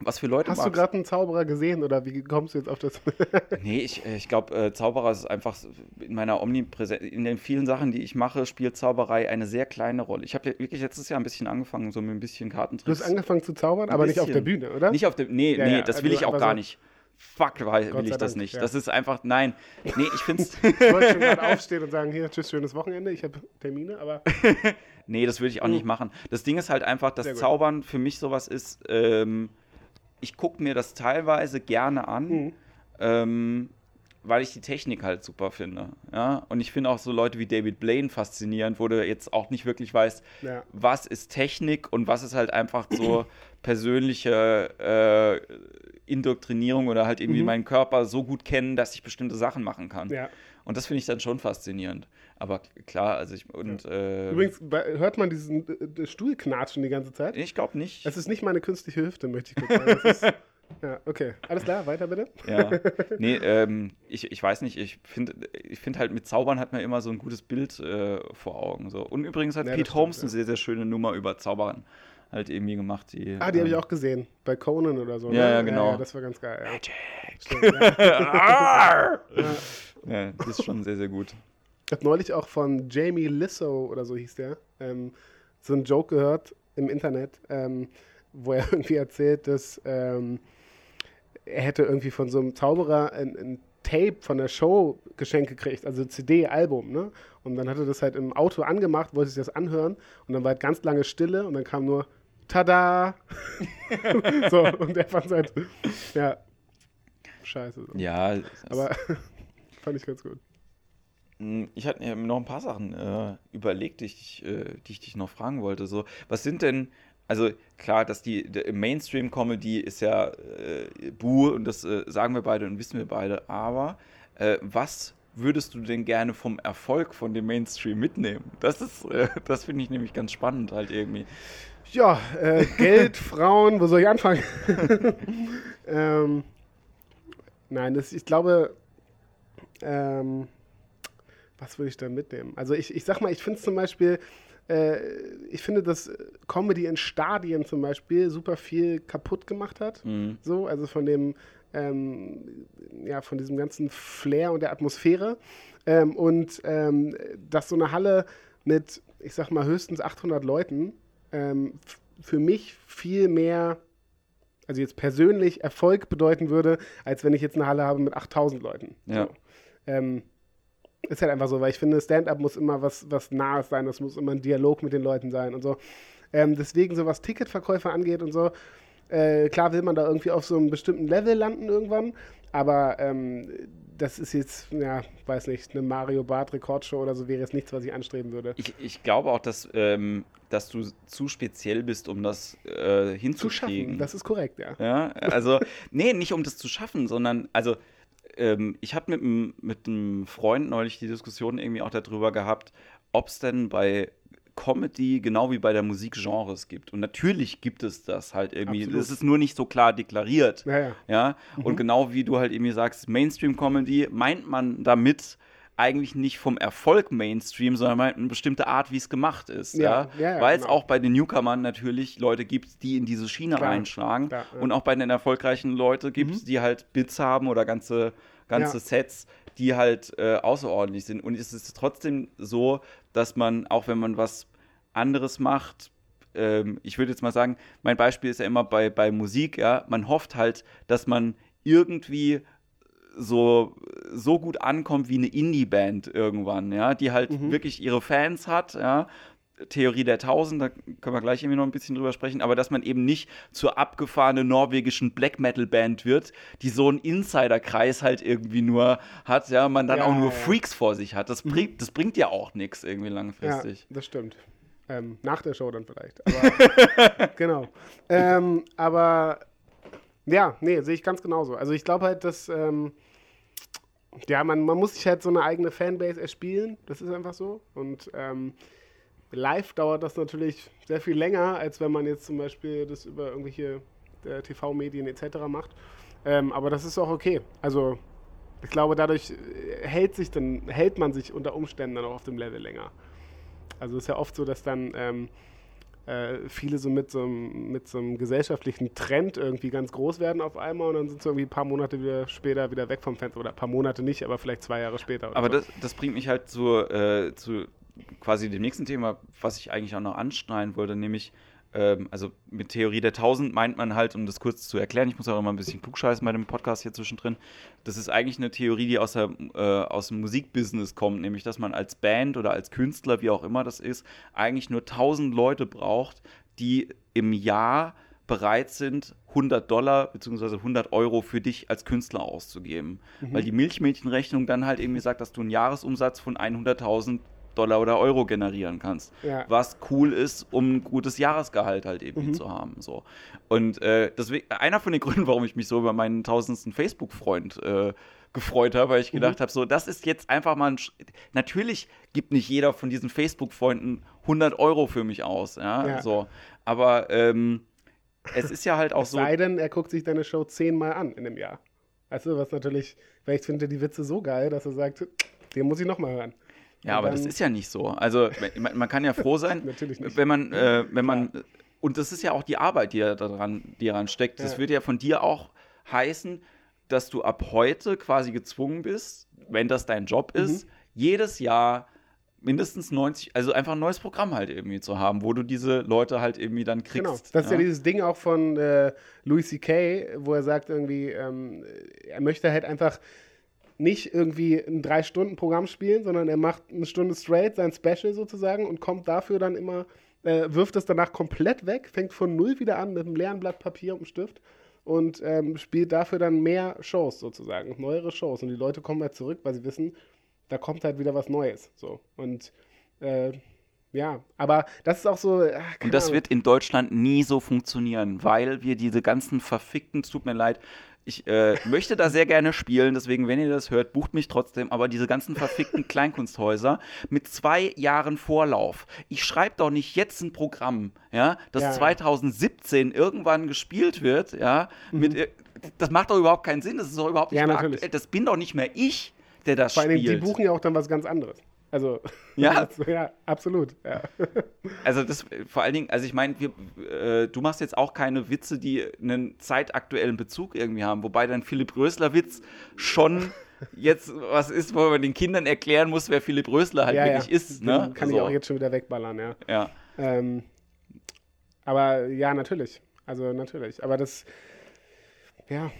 Was für Leute Hast du magst gerade einen Zauberer gesehen oder wie kommst du jetzt auf das? Nee, ich, äh, ich glaube, äh, Zauberer ist einfach in meiner Omnipräsenz, in den vielen Sachen, die ich mache, spielt Zauberei eine sehr kleine Rolle. Ich habe ja wirklich letztes Jahr ein bisschen angefangen, so mit ein bisschen du Kartentricks. hast angefangen zu zaubern, Ein aber nicht auf der bisschen. Bühne, oder? Nicht auf dem, nee, Ja, nee, ja, das will also ich auch gar so- nicht. Fuck, weil, Gott will ich das Dank, nicht. ja. Das ist einfach, nein. Nee, ich finde es, Ich wollte schon gerade aufstehen und sagen, hier, tschüss, schönes Wochenende, ich habe Termine, aber nee, das würde ich auch nicht machen. Das Ding ist halt einfach, dass. Zaubern für mich sowas ist, ähm, ich gucke mir das teilweise gerne an, Mhm. ähm, weil ich die Technik halt super finde. Ja? Und ich finde auch so Leute wie David Blaine faszinierend, wo du jetzt auch nicht wirklich weißt, ja. was ist Technik und was ist halt einfach so persönliche äh, Indoktrinierung oder halt irgendwie Mhm. meinen Körper so gut kennen, dass ich bestimmte Sachen machen kann. ja. Und das finde ich dann schon faszinierend. Aber klar, also ich und äh, Übrigens, hört man diesen äh, Stuhl knatschen die ganze Zeit? ich glaube nicht. Es ist nicht meine künstliche Hüfte, möchte ich kurz sagen. Ist, Ja, okay. Alles klar, weiter bitte. Ja. Nee, ähm, ich, ich weiß nicht, ich finde ich find halt mit Zaubern hat man immer so ein gutes Bild äh, vor Augen. So. Und übrigens hat Ja, Pete stimmt, Holmes ja. eine sehr, sehr schöne Nummer über Zaubern halt irgendwie gemacht. Die, Ah, die habe ich ähm, auch gesehen. Bei Conan oder so. Ja, ne? ja, genau. Ja, das war ganz geil. Ja. Stimmt, ja. Arr! Ja. ja, das ist schon sehr, sehr gut. Ich habe neulich auch von Jamie Lissow oder so hieß der, ähm, so einen Joke gehört im Internet, ähm, wo er irgendwie erzählt, dass ähm, er hätte irgendwie von so einem Zauberer ein, ein Tape von der Show geschenkt gekriegt, also CD, Album, ne? Und dann hat er das halt im Auto angemacht, wollte sich das anhören und dann war halt ganz lange Stille und dann kam nur Tada! so, und er fand halt, ja, scheiße. So. Ja, es- Aber fand ich ganz gut. Hm, Ich hatte mir noch ein paar Sachen äh, überlegt, die ich, äh, die ich dich noch fragen wollte. So, was sind denn, also klar, dass die, Mainstream-Comedy ist ja äh, Buh und das äh, sagen wir beide und wissen wir beide, aber äh, was würdest du denn gerne vom Erfolg von dem Mainstream mitnehmen? Das ist, äh, das finde ich nämlich ganz spannend halt irgendwie. Ja, äh, Geld, Frauen, wo soll ich anfangen? ähm, nein, das, ich glaube, ähm, was würde ich da mitnehmen? Also ich, ich sag mal, ich finde zum Beispiel, äh, ich finde, dass Comedy in Stadien zum Beispiel super viel kaputt gemacht hat. Mhm. So, also von dem, ähm, ja, von diesem ganzen Flair und der Atmosphäre. Ähm, und ähm, dass so eine Halle mit, ich sag mal, höchstens 800 Leuten ähm, für mich viel mehr, also jetzt persönlich Erfolg bedeuten würde, als wenn ich jetzt eine Halle habe mit 8000 Leuten. Ja. So. Ähm, ist halt einfach so, weil ich finde, Stand-up muss immer was, was Nahes sein, das muss immer ein Dialog mit den Leuten sein und so. Ähm, deswegen, so was Ticketverkäufe angeht und so, äh, klar will man da irgendwie auf so einem bestimmten Level landen irgendwann, aber ähm, das ist jetzt, ja, weiß nicht, eine Mario Bart Rekordshow oder so wäre jetzt nichts, was ich anstreben würde. Ich, ich glaube auch, dass, ähm, dass du zu speziell bist, um das äh, Zu hinzukriegen. schaffen, das ist korrekt, ja. Ja, also, nee, nicht um das zu schaffen, sondern, also, ähm, ich hatte mit, einem- mit einem Freund neulich die Diskussion irgendwie auch darüber gehabt, ob es denn bei Comedy genau wie bei der Musik Genres gibt. Und natürlich gibt es das halt irgendwie. Absolut. Es ist nur nicht so klar deklariert. Ja, ja. Ja, und genau wie du halt irgendwie sagst, Mainstream-Comedy meint man damit eigentlich nicht vom Erfolg Mainstream, sondern meint eine bestimmte Art, wie es gemacht ist. Ja, Ja, ja, Weil es genau. auch bei den Newcomern natürlich Leute gibt, die in diese Schiene Klar, reinschlagen. klar, ja. Und auch bei den erfolgreichen Leuten gibt es, die halt Bits haben oder ganze, ganze. Sets, die halt äh, außerordentlich sind. Und es ist trotzdem so, dass man, auch wenn man was anderes macht, ähm, ich würde jetzt mal sagen, mein Beispiel ist ja immer bei, bei Musik, ja, man hofft halt, dass man irgendwie so, so gut ankommt wie eine Indie-Band irgendwann, ja, die halt Mhm. wirklich ihre Fans hat, ja. Theorie der Tausend, da können wir gleich irgendwie noch ein bisschen drüber sprechen, aber dass man eben nicht zur abgefahrenen norwegischen Black Metal Band wird, die so einen Insiderkreis halt irgendwie nur hat, ja, man dann Ja, auch nur ja. Freaks vor sich hat. Das bringt, das bringt ja auch nichts irgendwie Ja, langfristig. das stimmt. Ähm, nach der Show dann vielleicht. Aber, genau. Ähm, aber ja, nee, sehe ich ganz genauso. Also ich glaube halt, dass ähm, ja, man, man muss sich halt so eine eigene Fanbase erspielen. Das ist einfach so. Und ähm, live dauert das natürlich sehr viel länger, als wenn man jetzt zum Beispiel das über irgendwelche äh, TV-Medien etc. macht. Ähm, aber das ist auch okay. Also ich glaube, dadurch äh, hält sich dann, hält man sich unter Umständen dann auch auf dem Level länger. Also es ist ja oft so, dass dann ähm, äh, viele so mit so, einem, mit so einem gesellschaftlichen Trend irgendwie ganz groß werden auf einmal und dann sind sie irgendwie ein paar Monate wieder später wieder weg vom Fenster. Oder ein paar Monate nicht, aber vielleicht zwei Jahre später. Aber so. das, das bringt mich halt zu, äh, zu quasi dem nächsten Thema, was ich eigentlich auch noch anschneiden wollte, nämlich, ähm, also mit Theorie der Tausend meint man halt, um das kurz zu erklären, ich muss auch immer ein bisschen klugscheißen bei dem Podcast hier zwischendrin, das ist eigentlich eine Theorie, die aus, der, äh, aus dem Musikbusiness kommt, nämlich, dass man als Band oder als Künstler, wie auch immer das ist, eigentlich nur 1000 Leute braucht, die im Jahr bereit sind, 100 Dollar bzw. 100 Euro für dich als Künstler auszugeben. Weil die Milchmädchenrechnung dann halt irgendwie sagt, dass du einen Jahresumsatz von 100.000 Dollar oder Euro generieren kannst. Ja. Was cool ist, um ein gutes Jahresgehalt halt eben zu haben. So. Und äh, deswegen, einer von den Gründen, warum ich mich so über meinen tausendsten Facebook-Freund äh, gefreut habe, weil ich gedacht habe, so, das ist jetzt einfach mal ein. Sch Natürlich gibt nicht jeder von diesen Facebook-Freunden 100 Euro für mich aus, ja, Ja. so. Aber ähm, es ist ja halt auch Es so. sei denn, er guckt sich deine Show zehnmal an in einem Jahr. Du, was natürlich, vielleicht findet er die Witze so geil, dass er sagt, den muss ich nochmal hören. Ja, aber das ist ja nicht so. Also man, man kann ja froh sein, Natürlich nicht. wenn man, äh, wenn man, und das ist ja auch die Arbeit, die ja daran, die daran steckt. Das Ja. würde ja von dir auch heißen, dass du ab heute quasi gezwungen bist, wenn das dein Job Mhm. ist, jedes Jahr mindestens 90, also einfach ein neues Programm halt irgendwie zu haben, wo du diese Leute halt irgendwie dann kriegst. Genau. Das ist ja dieses Ding auch von äh, Louis C.K., wo er sagt irgendwie, ähm, er möchte halt einfach nicht irgendwie ein Drei-Stunden-Programm spielen, sondern er macht eine Stunde straight, sein Special sozusagen und kommt dafür dann immer, äh, wirft es danach komplett weg, fängt von null wieder an mit einem leeren Blatt Papier und einem Stift und ähm, spielt dafür dann mehr Shows sozusagen, neuere Shows. Und die Leute kommen halt zurück, weil sie wissen, da kommt halt wieder was Neues. So. Und äh, ja, aber das ist auch so. ach, Und das Ahnung. wird in Deutschland nie so funktionieren, weil wir diese ganzen verfickten, es tut mir leid, ich äh, möchte da sehr gerne spielen, deswegen, wenn ihr das hört, bucht mich trotzdem, aber diese ganzen verfickten Kleinkunsthäuser mit zwei Jahren Vorlauf. Ich schreibe doch nicht jetzt ein Programm, ja, das Ja. 2017 irgendwann gespielt wird, ja, mit, ir- das macht doch überhaupt keinen Sinn, das ist doch überhaupt nicht Mhm. Ja, mehr aktuell. Das bin doch nicht mehr ich, der das Vor Dingen, spielt. die buchen ja auch dann was ganz anderes. Also, Ja? ja, absolut. Ja. Also das vor allen Dingen, also ich meine, äh, du machst jetzt auch keine Witze, die einen zeitaktuellen Bezug irgendwie haben, wobei dein Philipp Rösler Witz schon jetzt was ist, wo man den Kindern erklären muss, wer Philipp Rösler halt ja, wirklich ja. ist. Ne? Kann ich So, auch jetzt schon wieder wegballern, ja. ja. Ähm, aber ja, natürlich. Also natürlich. Aber das, ja,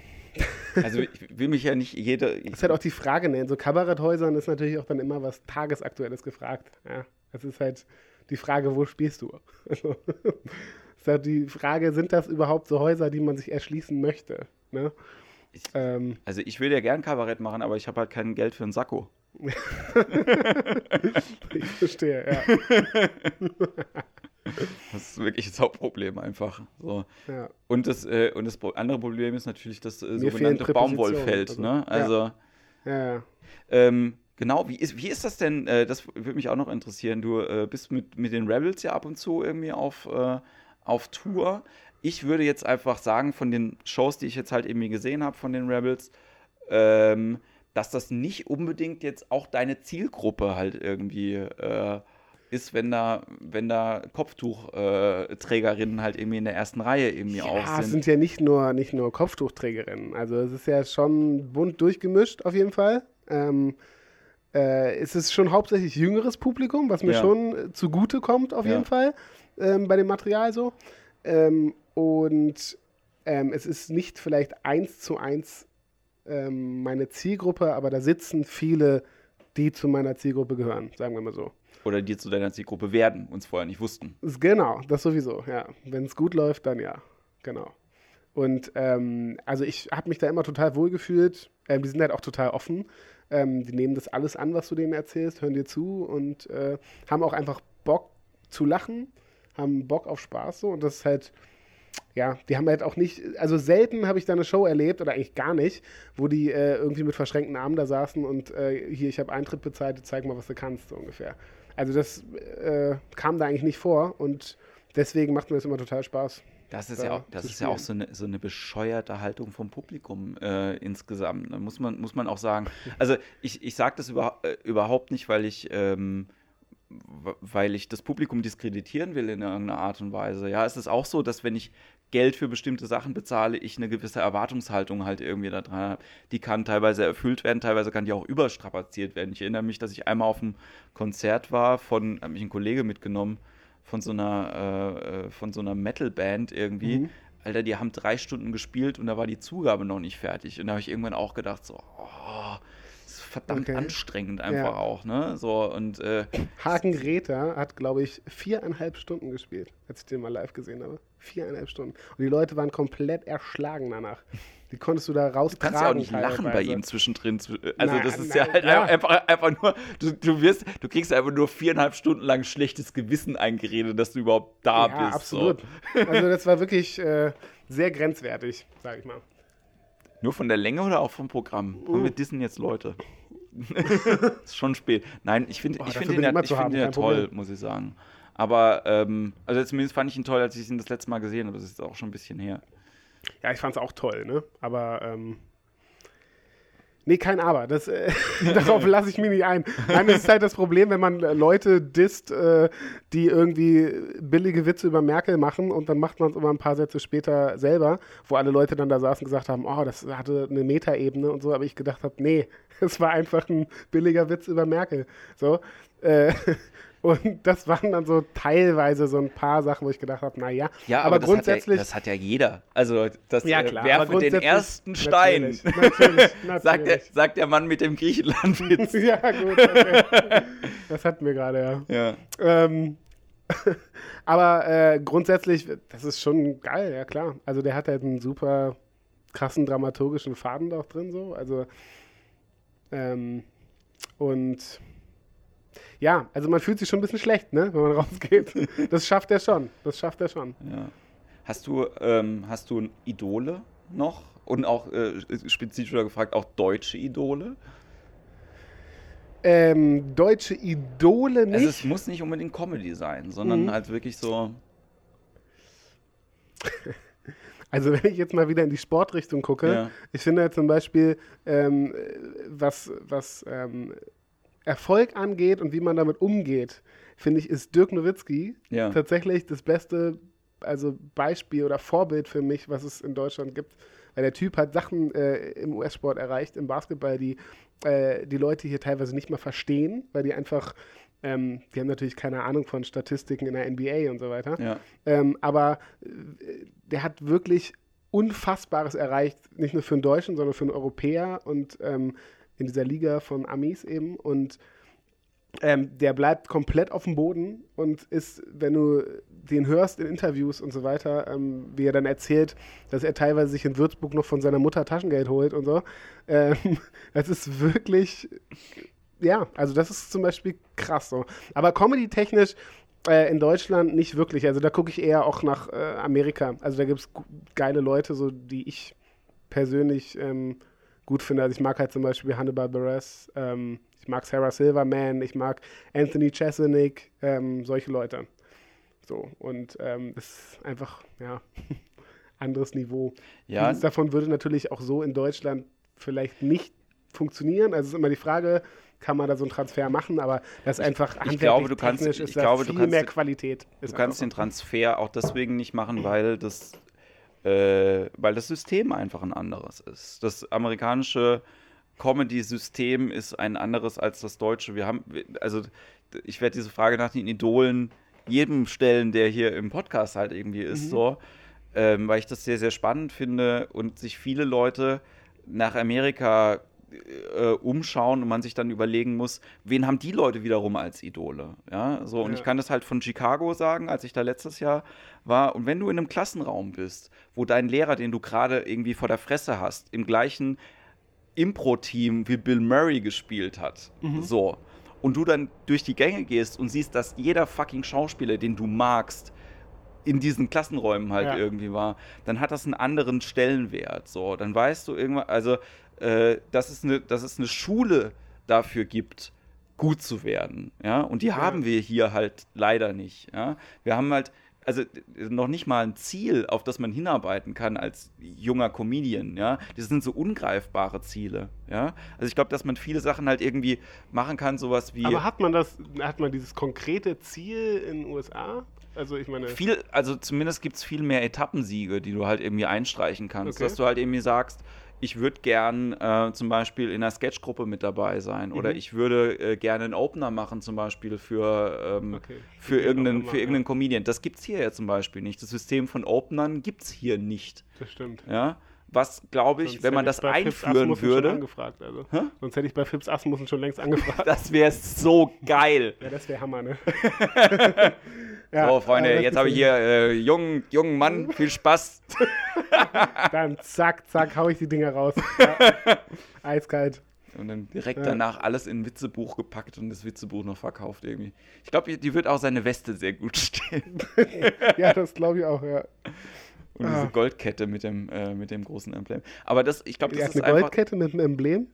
Also ich will mich ja nicht jede. Ich, ist halt auch die Frage, ne? In so Kabaretthäusern ist natürlich auch dann immer was Tagesaktuelles gefragt. Ja. Es ist halt die Frage, wo spielst du? Also, ist halt die Frage, sind das überhaupt so Häuser, die man sich erschließen möchte? Ne? Ich- Ähm, also ich will ja gern Kabarett machen, aber ich habe halt kein Geld für einen Sakko. Ich verstehe, ja. Das ist wirklich das Hauptproblem einfach. So. ja. Und das, äh, und das andere Problem ist natürlich das äh, sogenannte Baumwollfeld. also, Ne? Also Ja, ja. Ähm, genau, wie ist, wie ist das denn? Äh, das würde mich auch noch interessieren. Du äh, bist mit, mit den Rebels ja ab und zu irgendwie auf, äh, auf Tour. Ich würde jetzt einfach sagen, von den Shows, die ich jetzt halt irgendwie gesehen habe von den Rebels, ähm, dass das nicht unbedingt jetzt auch deine Zielgruppe halt irgendwie äh, ist, wenn da, wenn da Kopftuchträgerinnen Trägerinnen halt irgendwie in der ersten Reihe irgendwie auch Ja, es sind. sind ja nicht nur, nicht nur Kopftuchträgerinnen. Also es ist ja schon bunt durchgemischt auf jeden Fall. Ähm, äh, es ist schon hauptsächlich jüngeres Publikum, was mir Ja. schon zugute kommt auf Ja. jeden Fall ähm, bei dem Material so. Ähm, und ähm, es ist nicht vielleicht eins zu eins ähm, meine Zielgruppe, aber da sitzen viele, die zu meiner Zielgruppe gehören, sagen wir mal so. Oder die zu deiner Zielgruppe werden, uns vorher nicht wussten. Genau, das sowieso, ja. Wenn es gut läuft, dann ja. Genau. Und ähm, also ich habe mich da immer total wohl gefühlt. Ähm, die sind halt auch total offen. Ähm, die nehmen das alles an, was du denen erzählst, hören dir zu und äh, haben auch einfach Bock zu lachen, haben Bock auf Spaß so. Und das ist halt, ja, die haben halt auch nicht, also selten habe ich da eine Show erlebt, oder eigentlich gar nicht, wo die äh, irgendwie mit verschränkten Armen da saßen und äh, hier, ich habe Eintritt bezahlt, zeig mal, was du kannst, so ungefähr. Also das äh, kam da eigentlich nicht vor und deswegen macht mir das immer total Spaß. Das ist da ja auch, das ist ja auch so eine, so eine bescheuerte Haltung vom Publikum äh, insgesamt. Da muss man, muss man auch sagen. Also ich, ich sage das über, äh, überhaupt nicht, weil ich, ähm, weil ich das Publikum diskreditieren will in irgendeiner Art und Weise. Ja, es ist auch so, dass wenn ich Geld für bestimmte Sachen bezahle, ich eine gewisse Erwartungshaltung halt irgendwie da dran habe. Die kann teilweise erfüllt werden, teilweise kann die auch überstrapaziert werden. Ich erinnere mich, dass ich einmal auf einem Konzert war, von, hat mich ein Kollege mitgenommen, von so einer, äh, äh, von so einer Metal-Band irgendwie. Mhm. Alter, die haben drei Stunden gespielt und da war die Zugabe noch nicht fertig. Und da habe ich irgendwann auch gedacht, so, oh, das ist verdammt Okay. anstrengend einfach Ja. auch, ne? So, und äh, Hagen Greta hat, glaube ich, viereinhalb Stunden gespielt, als ich den mal live gesehen habe. Viereinhalb Stunden. Und die Leute waren komplett erschlagen danach. Die konntest du da du raustragen. kannst ja auch nicht lachen bei ihm zwischendrin. Zw- Also Na, das ist na, ja halt ja. Einfach, einfach nur, du, du wirst, du kriegst einfach nur viereinhalb Stunden lang schlechtes Gewissen eingeredet, dass du überhaupt da Ja, bist. absolut. So. Also das war wirklich äh, sehr grenzwertig, sag ich mal. Nur von der Länge oder auch vom Programm? Uh. Haben wir dissen jetzt Leute? ist schon spät. Nein, ich finde ich find ihn ja, ich find ihn ja toll, Problem. muss ich sagen. Aber, ähm, also zumindest fand ich ihn toll, als ich ihn das letzte Mal gesehen habe. Das ist auch schon ein bisschen her. Ja, ich fand es auch toll, ne? Aber, ähm, Nee, kein Aber. Das, äh, darauf lasse ich mich nicht ein. Nein, das ist halt das Problem, wenn man Leute disst, äh, die irgendwie billige Witze über Merkel machen und dann macht man es immer ein paar Sätze später selber, wo alle Leute dann da saßen und gesagt haben, oh, das hatte eine Metaebene und so, aber ich gedacht habe, nee, es war einfach ein billiger Witz über Merkel. So. Äh, und das waren dann so teilweise so ein paar Sachen, wo ich gedacht habe, naja, ja, aber, aber das grundsätzlich. Hat ja, das hat ja jeder. Also, das ja, klar, werfe den ersten Stein. Natürlich, natürlich, natürlich. sagt, der, sagt der Mann mit dem Griechenlandwitz. ja, gut. Okay. Das hatten wir gerade, ja. ja. Ähm, aber äh, grundsätzlich, das ist schon geil, ja klar. Also, der hat halt einen super krassen dramaturgischen Faden da auch drin, so. Also, ähm, und ja, also man fühlt sich schon ein bisschen schlecht, ne, wenn man rausgeht. Das schafft er schon. Das schafft er schon. Ja. Hast du, ähm, hast du Idole noch? Und auch äh, spezifisch gefragt, auch deutsche Idole? Ähm, deutsche Idole nicht. Also es muss nicht unbedingt Comedy sein, sondern mhm. halt wirklich so. Also wenn ich jetzt mal wieder in die Sportrichtung gucke, ja. ich finde ja zum Beispiel, ähm, was, was ähm, Erfolg angeht und wie man damit umgeht, finde ich, ist Dirk Nowitzki ja. tatsächlich das beste also Beispiel oder Vorbild für mich, was es in Deutschland gibt. Weil der Typ hat Sachen äh, im US-Sport erreicht, im Basketball, die äh, die Leute hier teilweise nicht mal verstehen, weil die einfach, ähm, die haben natürlich keine Ahnung von Statistiken in der NBA und so weiter. Ja. Ähm, aber äh, der hat wirklich Unfassbares erreicht, nicht nur für einen Deutschen, sondern für einen Europäer und ähm, in dieser Liga von Amis eben und ähm, der bleibt komplett auf dem Boden und ist, wenn du den hörst in Interviews und so weiter, ähm, wie er dann erzählt, dass er teilweise sich in Würzburg noch von seiner Mutter Taschengeld holt und so. Ähm, das ist wirklich, ja, also das ist zum Beispiel krass so. Aber comedy-technisch äh, in Deutschland nicht wirklich. Also da gucke ich eher auch nach äh, Amerika. Also da gibt es geile Leute, so die ich persönlich ähm, gut finde. Also ich mag halt zum Beispiel Hannibal Buress, ähm, ich mag Sarah Silverman, ich mag Anthony Chesenik, ähm, solche Leute. So, und ähm, ist einfach, ja, anderes Niveau. Ja. Vieles davon würde natürlich auch so in Deutschland vielleicht nicht funktionieren. Also ist immer die Frage, kann man da so einen Transfer machen, aber das ist einfach ich glaube, du kannst, ich glaube, viel du kannst, mehr Qualität. Du kannst den Transfer auch deswegen nicht machen, weil das äh, weil das System einfach ein anderes ist. Das amerikanische Comedy-System ist ein anderes als das deutsche. Wir haben, also ich werde diese Frage nach den Idolen jedem stellen, der hier im Podcast halt irgendwie ist, mhm. so, ähm, weil ich das sehr, sehr spannend finde und sich viele Leute nach Amerika äh, umschauen und man sich dann überlegen muss, wen haben die Leute wiederum als Idole? Ja, so und ja. ich kann das halt von Chicago sagen, als ich da letztes Jahr war. Und wenn du in einem Klassenraum bist, wo dein Lehrer, den du gerade irgendwie vor der Fresse hast, im gleichen Impro-Team wie Bill Murray gespielt hat, mhm. so und du dann durch die Gänge gehst und siehst, dass jeder fucking Schauspieler, den du magst, in diesen Klassenräumen halt ja. irgendwie war, dann hat das einen anderen Stellenwert. So, dann weißt du irgendwann, also äh, dass, es eine, dass es eine Schule dafür gibt, gut zu werden. Ja? Und die ja. haben wir hier halt leider nicht. Ja? Wir haben halt, also noch nicht mal ein Ziel, auf das man hinarbeiten kann als junger Comedian, ja. Das sind so ungreifbare Ziele, ja. Also ich glaube, dass man viele Sachen halt irgendwie machen kann, sowas wie. Aber hat man das, hat man dieses konkrete Ziel in den USA? Also ich meine. Viel, also zumindest gibt es viel mehr Etappensiege, die du halt irgendwie einstreichen kannst. Okay. Dass du halt irgendwie sagst, ich würde gern äh, zum Beispiel in einer Sketchgruppe mit dabei sein oder mhm. ich würde äh, gerne einen Opener machen zum Beispiel für, ähm, okay. für, irgendeinen, für irgendeinen Comedian. Das gibt es hier ja zum Beispiel nicht. Das System von Openern gibt es hier nicht. Das stimmt. Ja, was glaube ich, Sonst wenn man das einführen würde. Also. Sonst hätte ich bei Fips Asmussen schon längst angefragt. das wäre so geil. ja, das wäre Hammer, ne? Ja, so, Freunde, äh, jetzt habe ich hier äh, jungen, jungen Mann, viel Spaß. dann zack, zack, hau ich die Dinger raus. Ja. Eiskalt. Und dann direkt ja. danach alles in ein Witzebuch gepackt und das Witzebuch noch verkauft irgendwie. Ich glaube, die wird auch seine Weste sehr gut stehen. ja, das glaube ich auch, ja. Und ah. diese Goldkette mit dem, äh, mit dem großen Emblem. Aber das, ich glaube, das ja, ist eine Goldkette mit einem Emblem?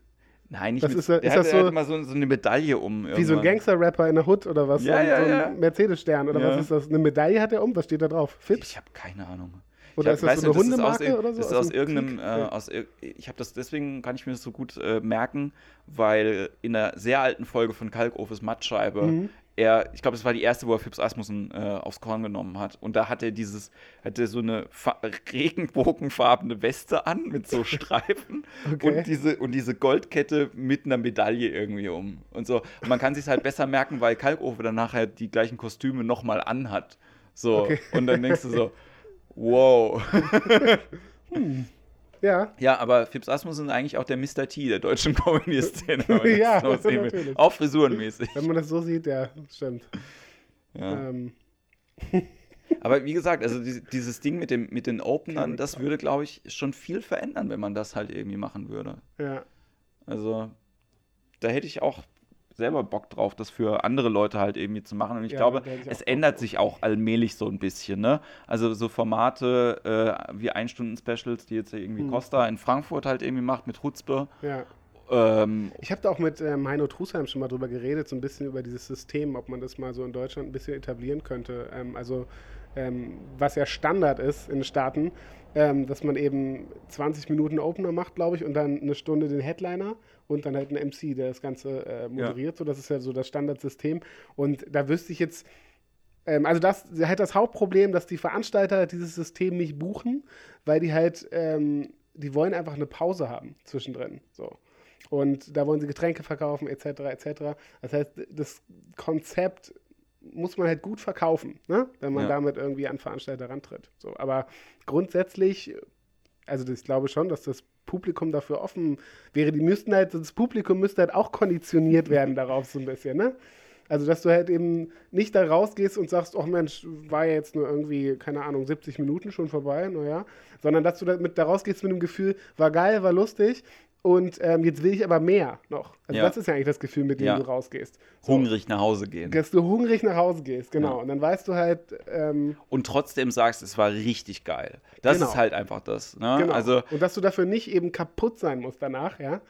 Nein, nicht Das mit, ist- der ist hat, so- hat immer so, so eine Medaille um. Wie so ein irgendwann. Gangster-Rapper in der Hood oder was? Ja, so, ja, so ein ja. Mercedes-Stern oder Ja. was ist das? Eine Medaille hat er um? Was steht da drauf? Fips? Ich habe keine Ahnung. Oder ich ist das so eine Hundemarke aus, oder so Das ist aus irgendeinem, äh, aus, ich habe das, deswegen kann ich mir das so gut äh, merken, weil in einer sehr alten Folge von Kalkofes Mattscheibe, Mhm. Er, ich glaube, das war die erste, wo er Fips Asmussen äh, aufs Korn genommen hat. Und da hat er dieses, hatte so eine fa- regenbogenfarbene Weste an mit so Streifen Okay. und diese und diese Goldkette mit einer Medaille irgendwie um und so. Und man kann sich halt besser merken, weil Kalkofe dann nachher die gleichen Kostüme nochmal anhat. So. Okay. Und dann denkst du so, wow. Ja, Ja, aber Fips Asmussen ist eigentlich auch der Mr. T der deutschen Comedy-Szene. Ja, so natürlich. Auch frisurenmäßig. wenn man das so sieht, ja, stimmt. Ja. Ähm, Aber wie gesagt, also die- dieses Ding mit, dem, mit den Openern, das würde, glaube ich, schon viel verändern, wenn man das halt irgendwie machen würde. ja. Also da hätte ich auch selber Bock drauf, das für andere Leute halt irgendwie zu machen. Und ich Ja, glaube, ich es ändert sich auch allmählich so ein bisschen. Ne? Also so Formate äh, wie Ein-Stunden-Specials, die jetzt irgendwie Hm. Costa in Frankfurt halt irgendwie macht mit Hutzpe. ja. Ähm, Ich habe da auch mit ähm, Heino Trusheim schon mal drüber geredet, so ein bisschen über dieses System, ob man das mal so in Deutschland ein bisschen etablieren könnte. Ähm, also, ähm, was ja Standard ist in den Staaten, ähm, dass man eben 20 Minuten Opener macht, glaube ich, und dann eine Stunde den Headliner und dann halt ein MC, der das Ganze äh, moderiert. So, das ist ja so das Standardsystem. Und da wüsste ich jetzt, ähm, also das halt das Hauptproblem, dass die Veranstalter dieses System nicht buchen, weil die halt, ähm, die wollen einfach eine Pause haben zwischendrin. So. Und da wollen sie Getränke verkaufen, etc., etc. Das heißt, das Konzept muss man halt gut verkaufen, ne? wenn man Ja. damit irgendwie an Veranstalter rantritt. So, aber grundsätzlich, also ich glaube schon, dass das Publikum dafür offen wäre. Die müssten halt, das Publikum müsste halt auch konditioniert werden darauf so ein bisschen, ne? Also, dass du halt eben nicht da rausgehst und sagst, oh Mensch, war ja jetzt nur irgendwie, keine Ahnung, 70 Minuten schon vorbei, naja, sondern dass du da, mit, da rausgehst mit dem Gefühl, war geil, war lustig und ähm, jetzt will ich aber mehr noch. Also, Ja. das ist ja eigentlich das Gefühl, mit dem Ja. du rausgehst. So, hungrig nach Hause gehen. Dass du hungrig nach Hause gehst, genau. Ja. Und dann weißt du halt, ähm, Und trotzdem sagst, es war richtig geil. Das Genau. ist halt einfach das. Ne? Genau. Also, und dass du dafür nicht eben kaputt sein musst danach, ja.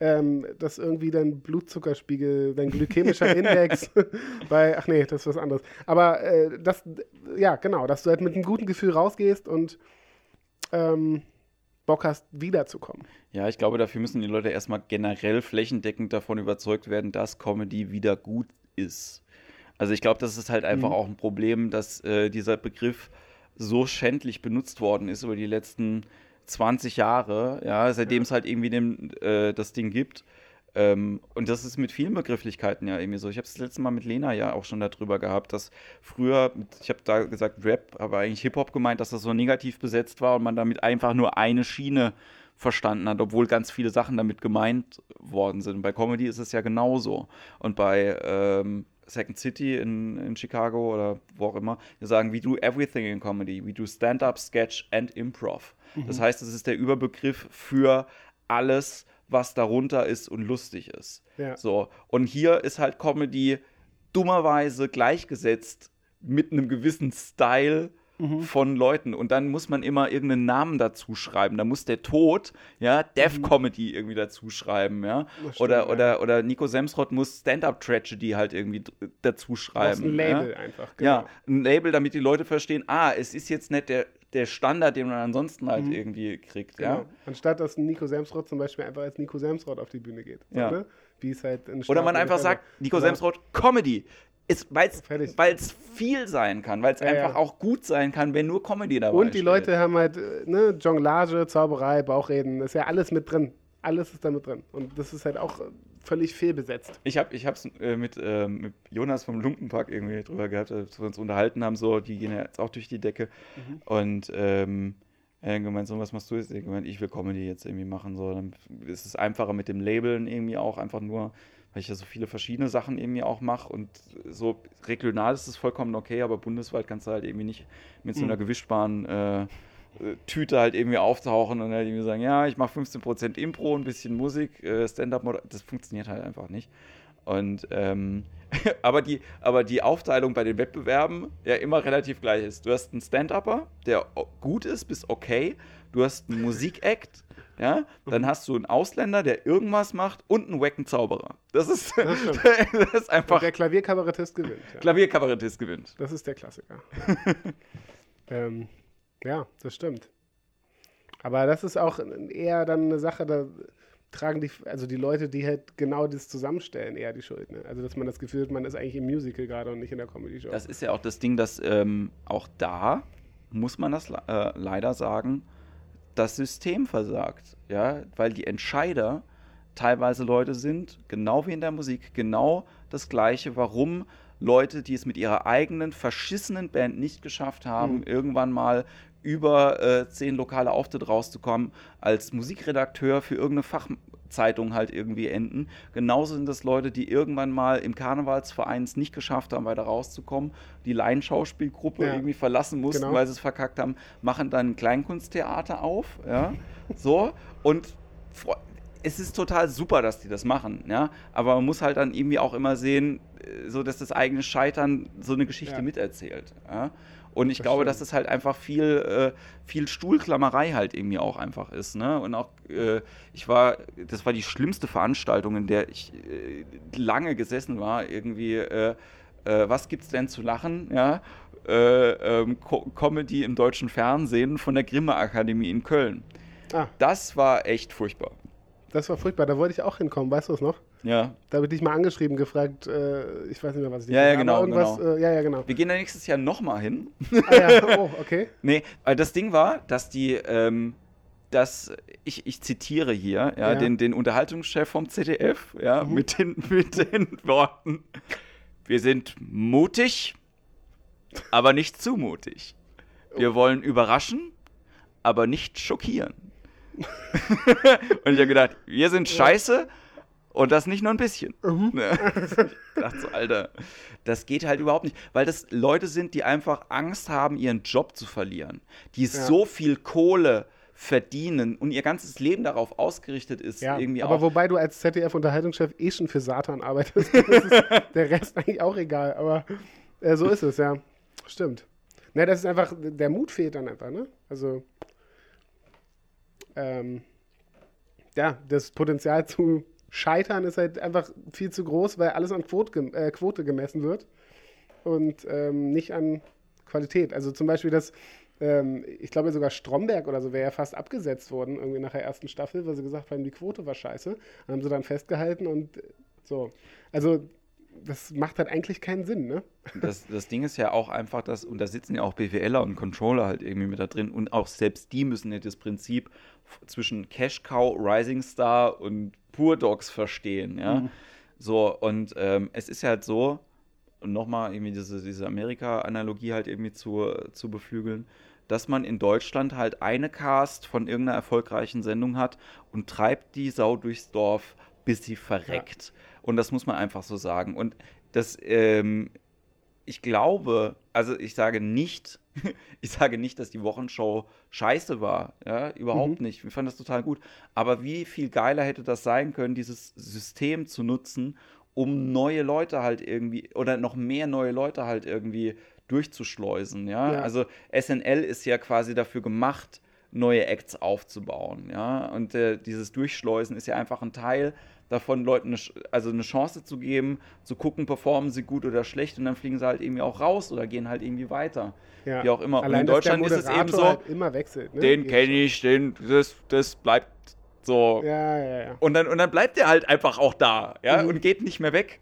Ähm, dass irgendwie dein Blutzuckerspiegel, dein glykämischer Index bei, ach nee, das ist was anderes. Aber äh, das, ja, genau, dass du halt mit einem guten Gefühl rausgehst und ähm, Bock hast, wiederzukommen. Ja, ich glaube, dafür müssen die Leute erstmal generell flächendeckend davon überzeugt werden, dass Comedy wieder gut ist. Also ich glaube, das ist halt einfach Mhm. auch ein Problem, dass äh, dieser Begriff so schändlich benutzt worden ist über die letzten 20 Jahre, ja, seitdem es halt irgendwie dem, äh, das Ding gibt. Ähm, und das ist mit vielen Begrifflichkeiten ja irgendwie so. Ich habe es das letzte Mal mit Lena ja auch schon darüber gehabt, dass früher, ich habe da gesagt Rap, aber eigentlich Hip-Hop gemeint, dass das so negativ besetzt war und man damit einfach nur eine Schiene verstanden hat, obwohl ganz viele Sachen damit gemeint worden sind. Bei Comedy ist es ja genauso. Und bei ähm, Second City in, in Chicago oder wo auch immer, wir sagen, we do everything in Comedy. We do Stand-up, Sketch and Improv. Das heißt, es ist der Überbegriff für alles, was darunter ist und lustig ist. Ja. So. Und hier ist halt Comedy dummerweise gleichgesetzt mit einem gewissen Style Mhm. von Leuten. Und dann muss man immer irgendeinen Namen dazu schreiben. Da muss der Tod, ja, Death Comedy irgendwie dazu schreiben, ja. Mhm. Stimmt, oder, ja. oder, oder Nico Semsrott muss Stand-Up Tragedy halt irgendwie dazu schreiben. ein Label ja? einfach. genau. Ja, ein Label, damit die Leute verstehen, ah, es ist jetzt nicht der, der Standard, den man ansonsten halt Mhm. irgendwie kriegt, Genau. ja. Anstatt dass Nico Semsrott zum Beispiel einfach als Nico Semsrott auf die Bühne geht. So, Ja. ne? Wie es halt Oder man einfach ungefähr sagt. Nico Oder- Semsrott, Comedy. Weil es viel sein kann, weil es Ja, einfach ja. auch gut sein kann, wenn nur Comedy dabei Und die steht. Leute haben halt, äh, ne, Jonglage, Zauberei, Bauchreden, ist ja alles mit drin. Alles ist da mit drin. Und das ist halt auch äh, völlig fehlbesetzt. Ich habe ich hab's äh, mit, ähm, mit Jonas vom Lumpenpark irgendwie drüber gehabt, als wir uns unterhalten haben, so, die gehen ja jetzt auch durch die Decke. Mhm. Und ähm, er hat gemeint, so, was machst du jetzt? Ich gemeint, ich will Comedy jetzt irgendwie machen. So, dann ist es einfacher mit dem Labeln irgendwie auch, einfach nur, weil ich ja so viele verschiedene Sachen irgendwie auch mache. Und so regional ist es vollkommen okay, aber bundesweit kannst du halt irgendwie nicht mit so einer Mhm. gewischbaren äh, äh, Tüte halt irgendwie auftauchen und halt irgendwie sagen, ja, ich mache 15% Impro, ein bisschen Musik, äh, Stand-up, das funktioniert halt einfach nicht. Und ähm, aber, die, aber die Aufteilung bei den Wettbewerben ja immer relativ gleich ist. Du hast einen Stand-Upper, der gut ist bis okay. Du hast einen Musikact, ja, dann hast du einen Ausländer, der irgendwas macht und einen wacken Zauberer. Das ist, das, das ist einfach. Und der Klavierkabarettist gewinnt. Ja. Klavierkabarettist gewinnt. Das ist der Klassiker. ähm, ja, das stimmt. Aber das ist auch eher dann eine Sache, da tragen die, also die Leute, die halt genau das zusammenstellen, eher die Schuld. Ne? Also, dass man das Gefühl hat, man ist eigentlich im Musical gerade und nicht in der Comedy-Show. Das ist ja auch das Ding, dass ähm, auch da, muss man das äh, leider sagen, das System versagt. Ja, weil die Entscheider teilweise Leute sind, genau wie in der Musik, genau das Gleiche, warum Leute, die es mit ihrer eigenen verschissenen Band nicht geschafft haben, mhm. irgendwann mal über äh, zehn lokale Auftritte rauszukommen, als Musikredakteur für irgendeine Fachzeitung halt irgendwie enden. Genauso sind das Leute, die irgendwann mal im Karnevalsverein es nicht geschafft haben, weiter rauszukommen, die Laienschauspielgruppe ja. irgendwie verlassen mussten, genau. weil sie es verkackt haben, machen dann ein Kleinkunsttheater auf, ja, so und es ist total super, dass die das machen, ja, aber man muss halt dann irgendwie auch immer sehen, äh, so dass das eigene Scheitern so eine Geschichte ja. miterzählt, ja. Und ich das glaube, stimmt. dass das halt einfach viel, äh, viel Stuhlklammerei halt irgendwie auch einfach ist. Ne? Und auch, äh, ich war, das war die schlimmste Veranstaltung, in der ich äh, lange gesessen war. Irgendwie, äh, äh, was gibt's denn zu lachen? Ja? Äh, ähm, Co Comedy im deutschen Fernsehen von der Grimme Akademie in Köln. Ah. Das war echt furchtbar. Das war furchtbar, da wollte ich auch hinkommen, weißt du es noch? Ja. Da habe ich dich mal angeschrieben, gefragt, äh, ich weiß nicht mehr, was ich Ja, ja, genau. Genau. Äh, ja, ja, genau. Wir gehen da nächstes Jahr nochmal hin. Ah, ja, oh, okay. nee, weil das Ding war, dass die, ähm, dass ich, ich zitiere hier, ja, ja. Den, den Unterhaltungschef vom ZDF, ja, mhm. mit, den, mit den Worten: Wir sind mutig, aber nicht zu mutig. Wir wollen überraschen, aber nicht schockieren. und ich habe gedacht, wir sind scheiße, und das nicht nur ein bisschen. Mhm. Ich dachte so, Alter, das geht halt überhaupt nicht. Weil das Leute sind, die einfach Angst haben, ihren Job zu verlieren. Die ja. so viel Kohle verdienen und ihr ganzes Leben darauf ausgerichtet ist. Ja, irgendwie aber auch. wobei du als ZDF-Unterhaltungschef eh schon für Satan arbeitest, ist der Rest eigentlich auch egal. Aber äh, so ist es, ja. Stimmt. Ne, das ist einfach, der Mut fehlt dann einfach, ne? Also, ähm, ja, das Potenzial zu Scheitern ist halt einfach viel zu groß, weil alles an Quote, äh, Quote gemessen wird und ähm, nicht an Qualität. Also zum Beispiel das, ähm, ich glaube sogar Stromberg oder so wäre ja fast abgesetzt worden, irgendwie nach der ersten Staffel, weil sie gesagt haben, die Quote war scheiße. Dann haben sie dann festgehalten und so. Also das macht halt eigentlich keinen Sinn, ne? Das, das Ding ist ja auch einfach, dass, und da sitzen ja auch BWLer und Controller halt irgendwie mit da drin und auch selbst die müssen ja das Prinzip zwischen Cash Cow, Rising Star und Pur Dogs verstehen, ja. Mhm. So, und ähm, es ist halt so, und nochmal irgendwie diese, diese Amerika-Analogie halt irgendwie zu, zu beflügeln, dass man in Deutschland halt eine Cast von irgendeiner erfolgreichen Sendung hat und treibt die Sau durchs Dorf, bis sie verreckt. Ja. Und das muss man einfach so sagen. Und das, ähm, ich glaube, also ich sage nicht, ich sage nicht, dass die Wochenshow scheiße war. Ja, überhaupt mhm. nicht. Wir fanden das total gut. Aber wie viel geiler hätte das sein können, dieses System zu nutzen, um neue Leute halt irgendwie oder noch mehr neue Leute halt irgendwie durchzuschleusen. Ja, ja. also SNL ist ja quasi dafür gemacht, neue Acts aufzubauen. Ja, und äh, dieses Durchschleusen ist ja einfach ein Teil davon, Leuten eine, also eine Chance zu geben, zu gucken, performen sie gut oder schlecht und dann fliegen sie halt irgendwie auch raus oder gehen halt irgendwie weiter. Ja. Wie auch immer. Allein, und in Deutschland ist es eben so, halt immer wechselt. Ne? Den kenne ich, den, das, das bleibt so. Ja, ja, ja. Und dann, und dann bleibt der halt einfach auch da, ja, mhm. und geht nicht mehr weg.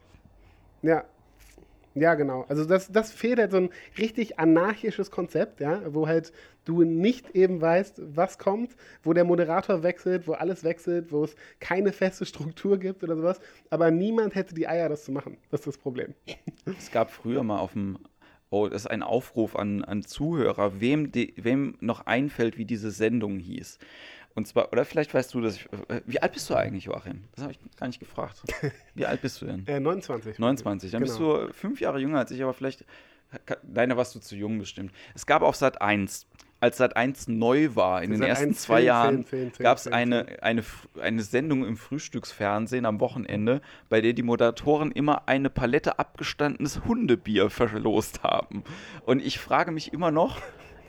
Ja, ja, genau. Also das, das fehlt halt so ein richtig anarchisches Konzept, ja, wo halt du nicht eben weißt, was kommt, wo der Moderator wechselt, wo alles wechselt, wo es keine feste Struktur gibt oder sowas. Aber niemand hätte die Eier, das zu machen. Das ist das Problem. Es gab früher mal auf dem Oh, das ist ein Aufruf an, an Zuhörer, wem, die, wem noch einfällt, wie diese Sendung hieß. Und zwar, oder vielleicht weißt du, dass ich. Äh, wie alt bist du eigentlich, Joachim? Das habe ich gar nicht gefragt. Wie alt bist du denn? Äh, 29. 29. Dann genau. bist du fünf Jahre jünger als ich, aber vielleicht. Da warst du zu jung bestimmt. Es gab auf Sat 1 als Sat 1 neu war, in den Sat.1 ersten zwei Jahren, gab es eine, eine, eine Sendung im Frühstücksfernsehen am Wochenende, bei der die Moderatoren immer eine Palette abgestandenes Hundebier verlost haben. Und ich frage mich immer noch,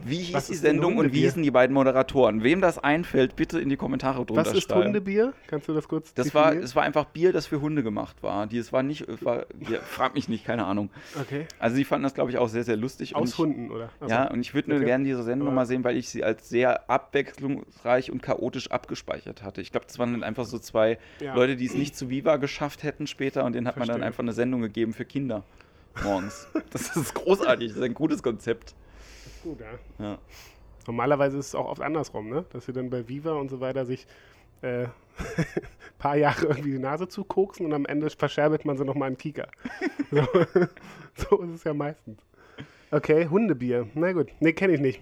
wie hieß die Sendung und wie hießen die beiden Moderatoren? Wem das einfällt, bitte in die Kommentare drunter Was ist schreiben. Hundebier? Kannst du das kurz Das war, es war einfach Bier, das für Hunde gemacht war. Die, es war nicht, war, ja, frag mich nicht, keine Ahnung. Okay. Also die fanden das, glaube ich, auch sehr, sehr lustig. und Aus ich, Hunden, oder? Achso. Ja, und ich würde nur Okay. gerne diese Sendung nochmal sehen, weil ich sie als sehr abwechslungsreich und chaotisch abgespeichert hatte. Ich glaube, das waren dann einfach so zwei Ja. Leute, die es nicht zu Viva geschafft hätten später und denen hat man dann Verstehe. einfach eine Sendung gegeben für Kinder morgens. das ist großartig, das ist ein gutes Konzept. Gut, ja. Ja. Normalerweise ist es auch oft andersrum, ne? Dass sie dann bei Viva und so weiter sich äh, paar Jahre irgendwie die Nase zukoksen und am Ende verscherbelt man sie nochmal in Kika. so, so ist es ja meistens. Okay, Hundebier. Na gut, nee, kenne ich nicht.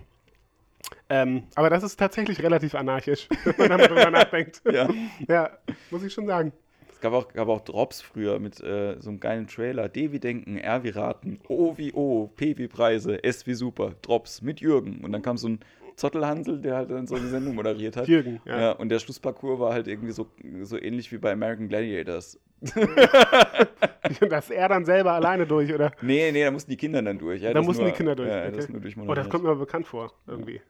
Ähm, aber das ist tatsächlich relativ anarchisch, wenn man darüber nachdenkt. ja. Ja, muss ich schon sagen. Es gab auch, gab auch Drops früher mit äh, so einem geilen Trailer. D wie Denken, R wie Raten, O wie O, P wie Preise, S wie Super, Drops mit Jürgen. Und dann kam so ein Zottelhansel, der halt dann so eine Sendung moderiert hat. Jürgen, ja. Ja, und der Schlussparcours war halt irgendwie so, so ähnlich wie bei American Gladiators. Dass er dann selber alleine durch, oder? Nee, nee, da mussten die Kinder dann durch. Ja, Da mussten nur, die Kinder durch. Ja, okay. das nur oh, das kommt mir bekannt vor, irgendwie.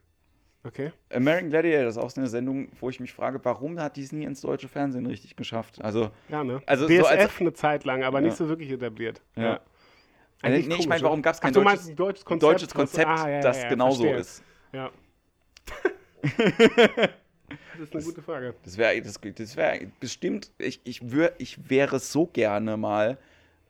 Okay. American Gladiators ist auch so eine Sendung, wo ich mich frage, warum hat die es nie ins deutsche Fernsehen richtig geschafft? Also, Ja, ne? Also so DSF als- eine Zeit lang, aber Ja. nicht so wirklich etabliert. Ja. Ja. nee, Eigentlich ich komisch, meine, warum gab es Ach, kein du deutsches, deutsches Konzept? deutsches Konzept, ah, ja, das genauso verstehe. ist? Ja. das ist eine gute Frage. Das wäre das, das wär bestimmt, ich, ich, wür, ich wäre so gerne mal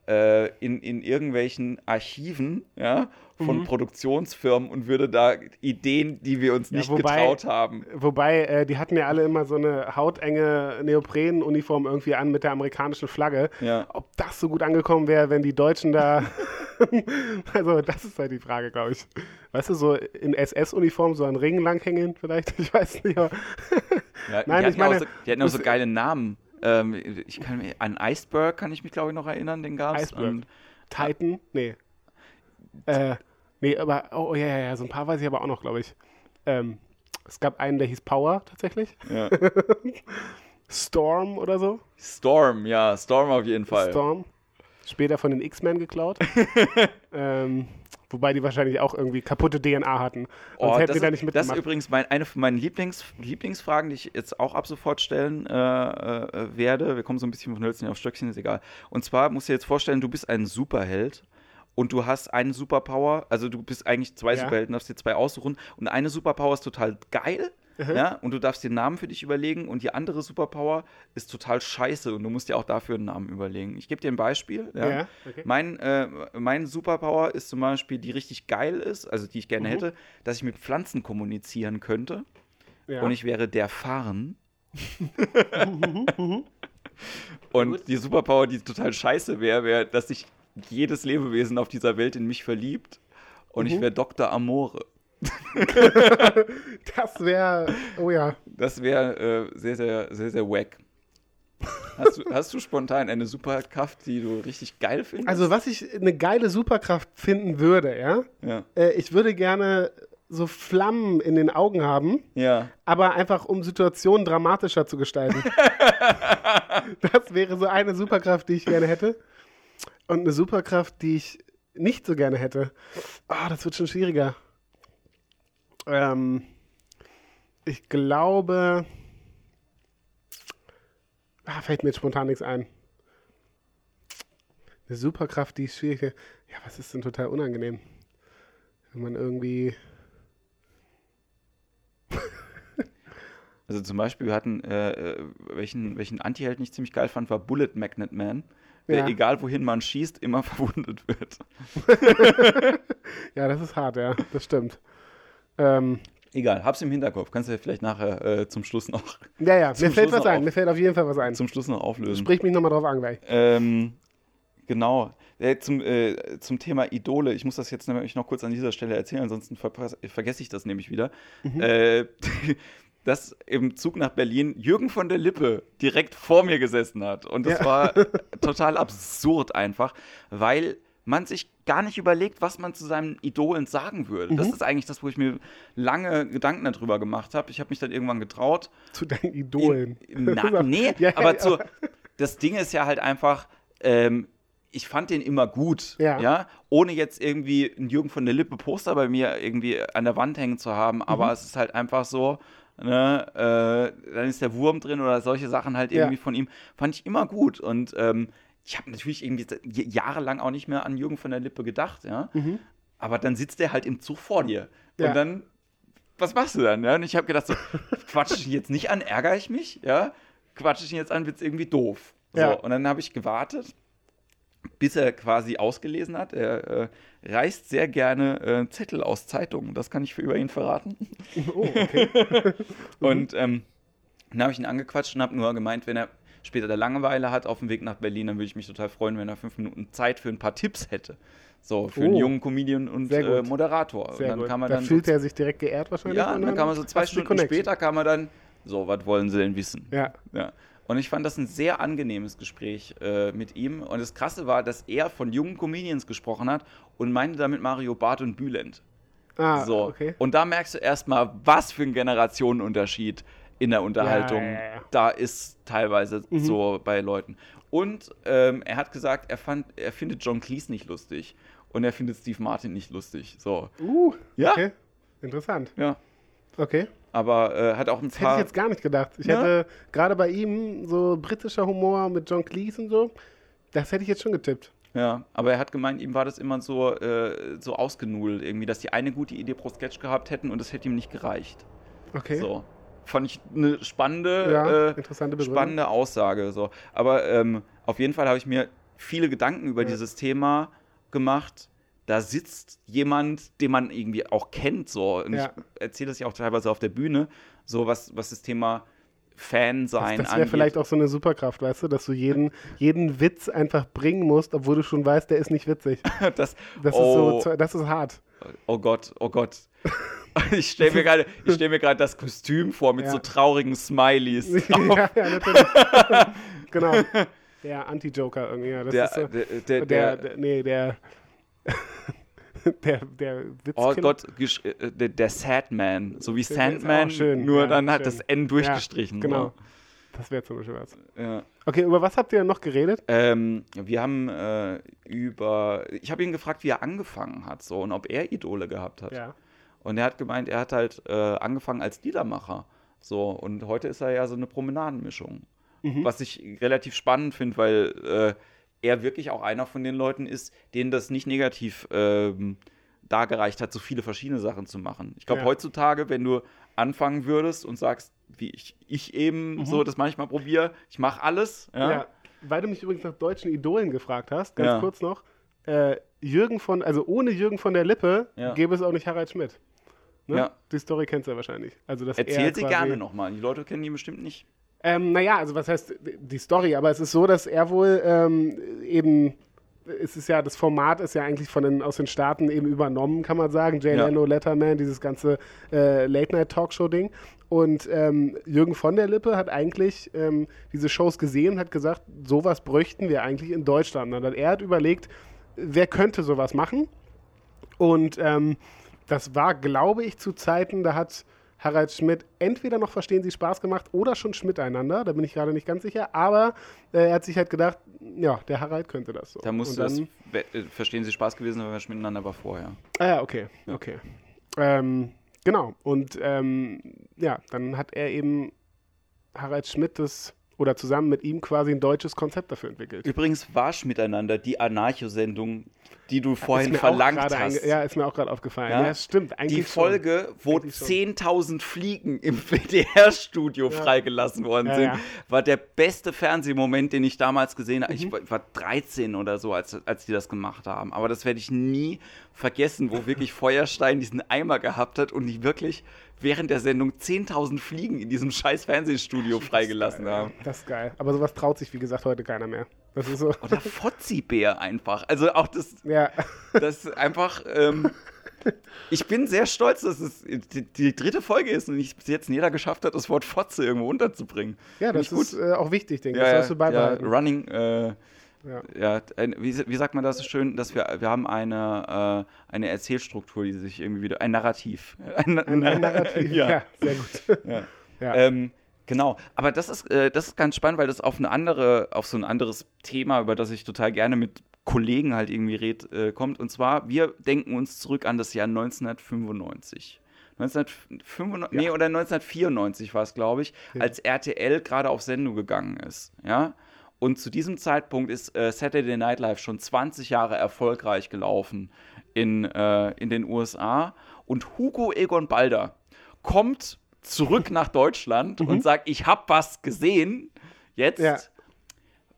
äh, in, in irgendwelchen Archiven ja, von Mhm. Produktionsfirmen und würde da Ideen, die wir uns Ja, nicht wobei- getraut haben. Wobei, äh, die hatten ja alle immer so eine hautenge Neoprenuniform irgendwie an mit der amerikanischen Flagge. Ja. Ob das so gut angekommen wäre, wenn die Deutschen da. also, das ist halt die Frage, glaube ich. Weißt du, so in SS-Uniform so an Ringen langhängen vielleicht? Ich weiß nicht. Aber Ja, Nein, die ich ja meine, so, die hatten auch so geile Namen. Ähm, ich kann mich, an Iceberg kann ich mich, glaube ich, noch erinnern, den gab es. Titan? Nee. Äh, nee, aber, oh ja, ja, ja, so ein paar weiß ich aber auch noch, glaube ich. Ähm, es gab einen, der hieß Power tatsächlich. Ja. Storm oder so. Storm, ja, Storm auf jeden Fall. Storm. Später von den X-Men geklaut. ähm, wobei die wahrscheinlich auch irgendwie kaputte DNA hatten. Sonst Oh, hätten das, die da ist, nicht das ist mitgemacht. übrigens mein, eine von meinen Lieblings, Lieblingsfragen, die ich jetzt auch ab sofort stellen äh, äh, werde. Wir kommen so ein bisschen von Hölzchen auf Stöckchen, ist egal. Und zwar musst du dir jetzt vorstellen, du bist ein Superheld und du hast eine Superpower, also du bist eigentlich zwei Ja. Superhelden, darfst dir zwei aussuchen und eine Superpower ist total geil. Ja, und du darfst den Namen für dich überlegen und die andere Superpower ist total scheiße und du musst dir auch dafür einen Namen überlegen. Ich gebe dir ein Beispiel. Ja. Ja, okay. Mein, äh, mein Superpower ist zum Beispiel, die richtig geil ist, also die ich gerne Mhm. hätte, dass ich mit Pflanzen kommunizieren könnte ja. und ich wäre der Farn. Mhm, und die Superpower, die total scheiße wäre, wäre, dass sich jedes Lebewesen auf dieser Welt in mich verliebt und ich Mhm. wäre Dr. Amore. das wäre, oh ja. Das wäre äh, sehr, sehr, sehr, sehr wack. Hast du, hast du spontan eine Superkraft, die du richtig geil findest? Also, was ich eine geile Superkraft finden würde, ja, ja. äh, ich würde gerne so Flammen in den Augen haben, Ja. aber einfach um Situationen dramatischer zu gestalten. das wäre so eine Superkraft, die ich gerne hätte. Und eine Superkraft, die ich nicht so gerne hätte. Ah, das wird schon schwieriger. Ähm, ich glaube. Ah, fällt mir jetzt spontan nichts ein. Eine Superkraft, die ist schwierig. Ja, was ist denn total unangenehm? Wenn man irgendwie. Also zum Beispiel, wir hatten, äh, äh, welchen, welchen Anti-Held ich ziemlich geil fand, war Bullet Magnet Man, der, Ja. egal wohin man schießt, immer verwundet wird. Ja, das ist hart, ja, das stimmt. Ähm, Egal, hab's im Hinterkopf. Kannst du ja vielleicht nachher äh, zum Schluss noch, ja, ja, mir fällt Schluss was ein, auf. mir fällt auf jeden Fall was ein. zum Schluss noch auflösen. Sprich mich nochmal drauf an gleich. Ähm, genau. Äh, zum, äh, zum Thema Idole, ich muss das jetzt nämlich noch kurz an dieser Stelle erzählen, ansonsten verpass- vergesse ich das nämlich wieder. Äh, dass im Zug nach Berlin Jürgen von der Lippe direkt vor mir gesessen hat. Und das Ja. war total absurd einfach, weil man sich gar nicht überlegt, was man zu seinen Idolen sagen würde. Das ist eigentlich das, wo ich mir lange Gedanken darüber gemacht habe. Ich habe mich dann irgendwann getraut. Zu deinen Idolen. In, na, nee, Ja, aber ja. zu, das Ding ist ja halt einfach, ähm, ich fand den immer gut, Ja. ohne jetzt irgendwie ein Jürgen von der Lippe Poster bei mir irgendwie an der Wand hängen zu haben, aber Mhm. es ist halt einfach so, ne, äh, dann ist der Wurm drin oder solche Sachen halt Ja. irgendwie von ihm, fand ich immer gut und ähm, ich habe natürlich irgendwie jahrelang auch nicht mehr an Jürgen von der Lippe gedacht, ja, aber dann sitzt der halt im Zug vor dir Mhm. Ja. und dann was machst du dann? Ja? Und ich habe gedacht, so, quatsch ich ihn jetzt nicht an, ärgere ich mich, ja? Quatsch ich ihn jetzt an, wird's irgendwie doof. So, Ja. und dann habe ich gewartet, bis er quasi ausgelesen hat. Er äh, reißt sehr gerne äh, Zettel aus Zeitungen, das kann ich für über ihn verraten. Oh, okay. Und ähm, dann habe ich ihn angequatscht und habe nur gemeint, wenn er später der Langeweile hat auf dem Weg nach Berlin, dann würde ich mich total freuen, wenn er fünf Minuten Zeit für ein paar Tipps hätte. So, für einen Oh. jungen Comedian und äh. Moderator. Sehr und dann gut. kam er da dann fühlt so er sich direkt geehrt wahrscheinlich. ja, und dann kam er so zwei Stunden später, kam er dann, so, was wollen Sie denn wissen? Ja. Ja. Und ich fand das ein sehr angenehmes Gespräch äh, mit ihm. Und das Krasse war, dass er von jungen Comedians gesprochen hat und meinte damit Mario Barth und Bülent. Ah, so. okay. Und da merkst du erstmal, was für ein Generationenunterschied in der Unterhaltung Ja, ja, ja. da ist, teilweise Mhm. so bei Leuten. Und ähm, er hat gesagt, er, fand, er findet John Cleese nicht lustig. Und er findet Steve Martin nicht lustig. So. Uh, Ja. okay. Interessant. Ja. Okay. Aber äh, hat auch ein Das hätte ich paar. jetzt gar nicht gedacht. Ich Ja? hätte gerade bei ihm so britischer Humor mit John Cleese und so, das hätte ich jetzt schon getippt. Ja, aber er hat gemeint, ihm war das immer so, äh, so ausgenudelt, irgendwie, dass die eine gute Idee pro Sketch gehabt hätten und das hätte ihm nicht gereicht. Okay. So. Fand ich eine spannende, Ja, äh, spannende Aussage. So. Aber ähm, auf jeden Fall habe ich mir viele Gedanken über Ja. dieses Thema gemacht. Da sitzt jemand, den man irgendwie auch kennt, so. Und Ja. ich erzähle das ja auch teilweise auf der Bühne, so was, was das Thema Fan sein Das wäre angeht. vielleicht auch so eine Superkraft, weißt du, dass du jeden, jeden Witz einfach bringen musst, obwohl du schon weißt, der ist nicht witzig. das, Das oh, ist so, das ist hart. Oh Gott, oh Gott. Ich stelle mir gerade stell das Kostüm vor mit Ja. so traurigen Smileys. ja, ja, natürlich. genau. Der Anti-Joker irgendwie. Ja, das Der, ist so, der, der, der, der, der, nee, der, der, der Witz. oh Gott, gesch- äh, der, der Sadman, so wie Sandman, schön, nur ja, dann hat schön. das N durchgestrichen. Ja, genau. So. Das wäre zum Beispiel was. Ja. Okay, über was habt ihr noch geredet? Ähm, wir haben äh, über, ich habe ihn gefragt, wie er angefangen hat, so und ob er Idole gehabt hat. Ja. Und er hat gemeint, er hat halt äh, angefangen als Liedermacher. So, und heute ist er ja so eine Promenadenmischung. Mhm. Was ich relativ spannend finde, weil äh, er wirklich auch einer von den Leuten ist, denen das nicht negativ ähm, dargereicht hat, so viele verschiedene Sachen zu machen. Ich glaube, Ja. heutzutage, wenn du anfangen würdest und sagst, wie ich, ich eben so das manchmal probiere, ich mache alles. Ja? Mhm. Ja. Weil du mich übrigens nach deutschen Idolen gefragt hast, ganz Ja. kurz noch. Äh, Jürgen von, also ohne Jürgen von der Lippe gäbe es auch nicht Harald Schmidt. Ne? Ja. Die Story kennst du ja wahrscheinlich. Also, dass er Erzähl sie gerne nochmal. Die Leute kennen die bestimmt nicht. Ähm, naja, also was heißt die Story? Aber es ist so, dass er wohl ähm, eben, es ist ja, das Format ist ja eigentlich von den, aus den Staaten eben übernommen, kann man sagen. Jay Ja. Leno, Letterman, dieses ganze äh, Late-Night-Talkshow-Ding. Und ähm, Jürgen von der Lippe hat eigentlich ähm, diese Shows gesehen und hat gesagt, sowas bräuchten wir eigentlich in Deutschland. Und er hat überlegt, wer könnte sowas machen? Und ähm, das war, glaube ich, zu Zeiten, da hat Harald Schmidt entweder noch Verstehen Sie Spaß gemacht oder schon Schmidt einander, da bin ich gerade nicht ganz sicher, aber äh, er hat sich halt gedacht, ja, der Harald könnte das so. Da musste das, äh, verstehen Sie Spaß gewesen, weil wir schon miteinander war vorher. Ah ja, okay, okay. Ähm, genau, und ähm, ja, dann hat er eben Harald Schmidt das, oder zusammen mit ihm quasi ein deutsches Konzept dafür entwickelt. Übrigens Warsch miteinander, die Anarcho-Sendung, die du vorhin verlangt hast. Ja, ist mir auch gerade aufgefallen. Ja? Ja, stimmt. Eigentlich die schon. Folge, wo schon. 10.000 Fliegen im WDR-Studio freigelassen worden Ja, sind, ja. war der beste Fernsehmoment, den ich damals gesehen habe. Mhm. Ich war, war 13 oder so, als, als die das gemacht haben. Aber das werde ich nie vergessen, wo wirklich Feuerstein diesen Eimer gehabt hat und die wirklich während der Sendung 10.000 Fliegen in diesem scheiß Fernsehstudio freigelassen haben. Das ist geil. Aber sowas traut sich, wie gesagt, heute keiner mehr. Das ist so. Oder Fotzi-Bär einfach. Also auch das, Ja, Das ist einfach. Ähm, ich bin sehr stolz, dass es die, die dritte Folge ist und nicht bis jetzt jeder geschafft hat, das Wort Fotze irgendwo unterzubringen. ja das ich gut. ist äh, auch wichtig, denke ich. ja, das sollst du ja, ja, beibehalten. Running, äh, Ja. Ja, ein, wie, wie sagt man das so schön, dass wir, wir haben eine, äh, eine Erzählstruktur, die sich irgendwie wieder, ein Narrativ. Ein, Ein, ein Narrativ. ja. Ja. sehr gut. Ja. Ja. Ähm, genau, aber das ist, äh, das ist ganz spannend, weil das auf eine andere, auf so ein anderes Thema, über das ich total gerne mit Kollegen halt irgendwie red, äh, kommt. Und zwar, wir denken uns zurück an das Jahr 1995. 1995, nee, oder 1994 war es, glaube ich, Ja. als RTL gerade auf Sendung gegangen ist. Ja. Und zu diesem Zeitpunkt ist äh, Saturday Night Live schon 20 Jahre erfolgreich gelaufen in, äh, in den USA. Und Hugo Egon Balder kommt zurück nach Deutschland und sagt, ich habe was gesehen. Jetzt, Ja.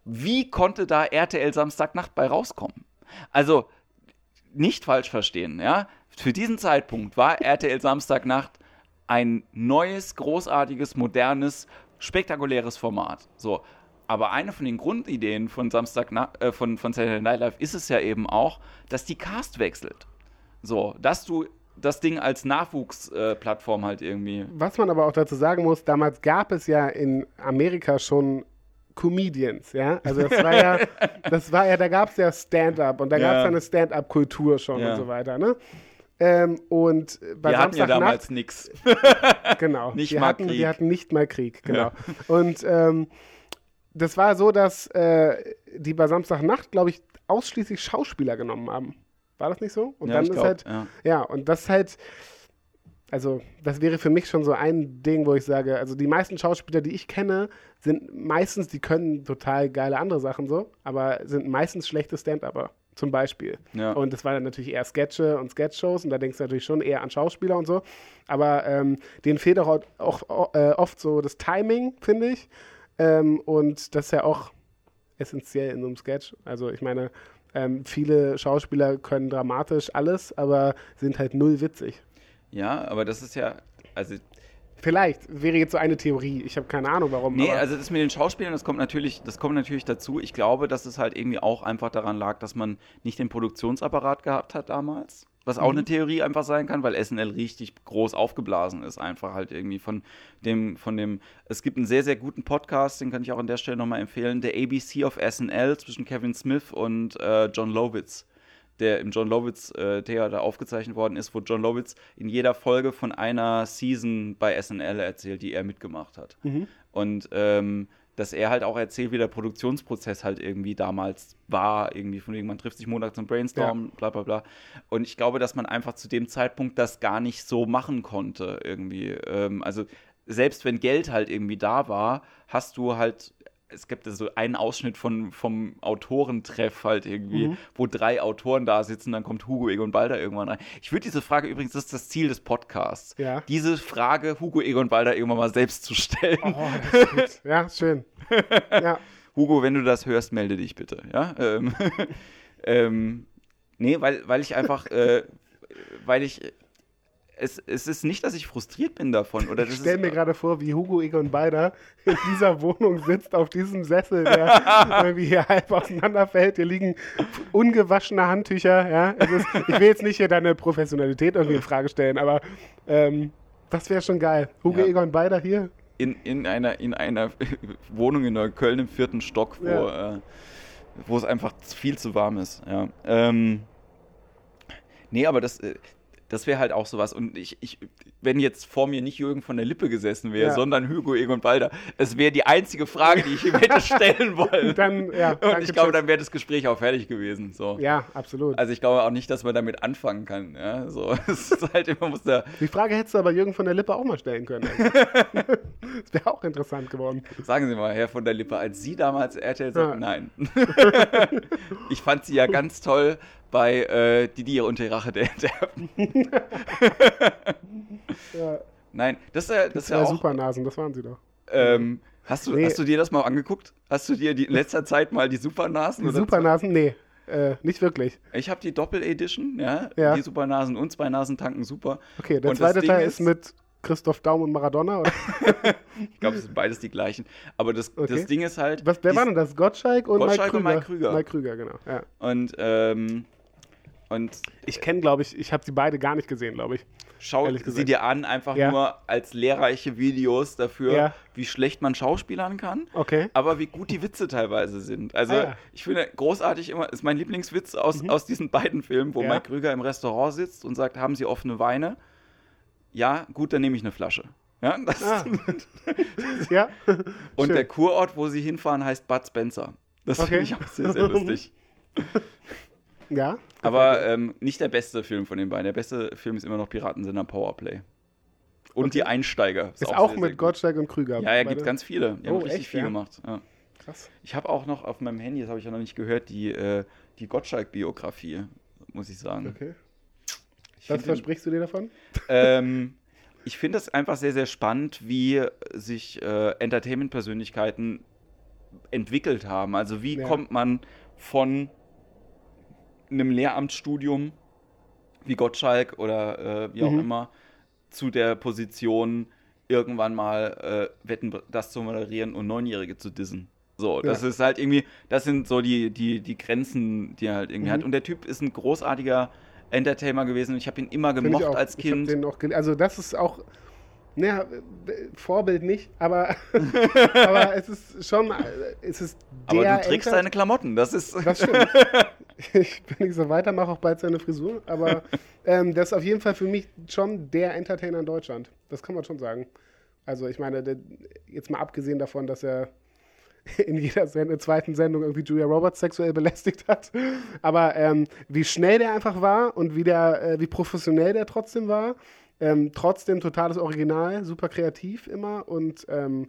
wie konnte da RTL Samstagnacht bei rauskommen? Also, nicht falsch verstehen, ja. Für diesen Zeitpunkt war RTL Samstagnacht ein neues, großartiges, modernes, spektakuläres Format. So. Aber eine von den Grundideen von Samstag äh, von, von Saturday Night Live ist es ja eben auch, dass die Cast wechselt. So, dass du das Ding als Nachwuchsplattform äh, halt irgendwie. Was man aber auch dazu sagen muss, damals gab es ja in Amerika schon Comedians, ja. Also das war ja, das war ja, da gab es ja Stand-up und da gab es Ja. ja eine Stand-up-Kultur schon Ja. und so weiter, ne? Ähm, und bei Wir hatten ja damals nix. genau, nicht wir mal hatten, Krieg. wir hatten nicht mal Krieg, genau. Und ähm, das war so, dass äh, die bei Samstagnacht, glaube ich, ausschließlich Schauspieler genommen haben. War das nicht so? Und Ja, dann ich ist glaub, halt, ja. ja, und das ist halt, also das wäre für mich schon so ein Ding, wo ich sage, also die meisten Schauspieler, die ich kenne, sind meistens, die können total geile andere Sachen so, aber sind meistens schlechte Stand-Upper, zum Beispiel. Ja. Und das waren dann natürlich eher Sketche und Sketch-Shows und da denkst du natürlich schon eher an Schauspieler und so, aber ähm, denen fehlt auch, auch äh, oft so das Timing, finde ich. Ähm, und das ist ja auch essentiell in so einem Sketch. Also ich meine, ähm, viele Schauspieler können dramatisch alles, aber sind halt null witzig. ja, aber das ist ja, also Vielleicht wäre jetzt so eine Theorie. Ich habe keine Ahnung, warum. Nee, also das mit den Schauspielern, das kommt natürlich, das kommt natürlich dazu. Ich glaube, dass es halt irgendwie auch einfach daran lag, dass man nicht den Produktionsapparat gehabt hat damals. Was auch eine Theorie einfach sein kann, weil SNL richtig groß aufgeblasen ist, einfach halt irgendwie von dem, von dem. Es gibt einen sehr, sehr guten Podcast, den kann ich auch an der Stelle nochmal empfehlen, der ABC of SNL zwischen Kevin Smith und äh, John Lovitz der im John Lovitz äh, Theater aufgezeichnet worden ist, wo John Lovitz in jeder Folge von einer Season bei SNL erzählt, die er mitgemacht hat. Und ähm, dass er halt auch erzählt, wie der Produktionsprozess halt irgendwie damals war, irgendwie von wegen, man trifft sich montags zum Brainstorm, bla bla bla. Und ich glaube, dass man einfach zu dem Zeitpunkt das gar nicht so machen konnte, irgendwie. Ähm, also selbst wenn Geld halt irgendwie da war, hast du halt es gibt so einen Ausschnitt von, vom Autorentreff halt irgendwie, wo drei Autoren da sitzen, dann kommt Hugo Egon Balder irgendwann rein. Ich würde diese Frage übrigens, das ist das Ziel des Podcasts, Ja. diese Frage Hugo Egon Balder irgendwann mal selbst zu stellen. Oh, das ist gut. Ja, schön. Ja. Hugo, wenn du das hörst, melde dich bitte, ja? Ähm, ähm, nee, weil, weil ich einfach, äh, weil ich, es, es ist nicht, dass ich frustriert bin davon, oder Ich stelle mir gerade vor, wie Hugo Egon Balder in dieser Wohnung sitzt, auf diesem Sessel, der irgendwie hier halb auseinanderfällt. Hier liegen ungewaschene Handtücher. Ja? Ist, ich will jetzt nicht hier deine Professionalität irgendwie in Frage stellen, aber ähm, das wäre schon geil. Hugo Ja. Egon Balder hier. in, in, einer, in einer Wohnung in Neukölln im vierten Stock, wo, Ja. äh, wo es einfach viel zu warm ist. Ja. Ähm, nee, aber das, äh, das wäre halt auch sowas. Und ich, ich, wenn jetzt vor mir nicht Jürgen von der Lippe gesessen wäre, Ja. sondern Hugo Egon Balder, es wäre die einzige Frage, die ich ihm hätte stellen wollen. Dann, ja, Und ich glaube, dann wäre das Gespräch auch fertig gewesen. So. Ja, absolut. Also ich glaube auch nicht, dass man damit anfangen kann. Ja? So, es ist halt immer muss da. Die Frage hättest du aber Jürgen von der Lippe auch mal stellen können. das wäre auch interessant geworden. Sagen Sie mal, Herr von der Lippe, als Sie damals RTL sagten, nein. ich fand Sie ja ganz toll bei äh, Didier und die Rache der Enterben. Ja, Nein, das ist ja, das ist ja auch. Supernasen, das waren sie doch. Ähm, hast, du, Nee. hast du dir das mal angeguckt? Hast du dir die, in letzter Zeit mal die Supernasen? Die Supernasen, nee, äh, nicht wirklich. Ich habe die Doppel-Edition, ja? Ja. Die Supernasen und zwei Nasen tanken super. Okay, der Und zweite Teil ist mit Christoph Daum und Maradona. Ich glaube, es sind beides die gleichen. Aber das, Okay. das Ding ist halt. Was, wer die- war denn das? Gottschalk und Gottschalk Mike und Krüger? Mike Krüger. Mike Krüger, genau. Ja. Und ähm, Und Ich kenne, glaube ich, ich habe sie beide gar nicht gesehen, glaube ich. schau sie gesagt. dir an, einfach Ja. nur als lehrreiche Videos dafür, Ja. wie schlecht man schauspielern kann. Okay. aber wie gut die Witze teilweise sind. Also Ah, ja. Mhm. ich finde großartig immer, ist mein Lieblingswitz aus, aus diesen beiden Filmen, wo. Mike Krüger im Restaurant sitzt und sagt, haben Sie offene Weine? Ja, gut, dann nehme ich eine Flasche. Ja, Ah. Ja. und schön. der Kurort, wo sie hinfahren, heißt Bud Spencer. Das Okay. finde ich auch sehr, sehr lustig. Ja. Aber ähm, nicht der beste Film von den beiden. Der beste Film ist immer noch Piratensender Powerplay. Und die Einsteiger. Ist auch, sehr, sehr mit gut. Gottschalk und Krüger. Ja, er gibt ganz viele. Die Oh, haben richtig echt, viel ja? gemacht. Ja. Krass. Ich habe auch noch auf meinem Handy, das habe ich ja noch nicht gehört, die, äh, die Gottschalk-Biografie, muss ich sagen. Okay. Ich Was versprichst du dir davon? ähm, ich finde es einfach sehr, sehr spannend, wie sich äh, Entertainment-Persönlichkeiten entwickelt haben. Also wie Ja. kommt man von einem Lehramtsstudium wie Gottschalk oder äh, wie auch Mhm. immer zu der Position, irgendwann mal äh, Wetten, das zu moderieren und Neunjährige zu dissen. So, das Ja. ist halt irgendwie, das sind so die, die, die Grenzen, die er halt irgendwie Mhm. hat. Und der Typ ist ein großartiger Entertainer gewesen und ich habe ihn immer gemocht als Kind. also das ist auch, naja, äh, Vorbild nicht, aber, aber es ist schon, es ist Aber du trägst Enter- deine Klamotten, das ist. Das stimmt. ich bin nicht so weiter, mache auch bald seine Frisur, aber ähm, das ist auf jeden Fall für mich schon der Entertainer in Deutschland. Das kann man schon sagen. Also ich meine, jetzt mal abgesehen davon, dass er in jeder Send zweiten Sendung irgendwie Julia Roberts sexuell belästigt hat. Aber ähm, wie schnell der einfach war und wie, der, äh, wie professionell der trotzdem war. Ähm, trotzdem totales Original, super kreativ immer und ähm,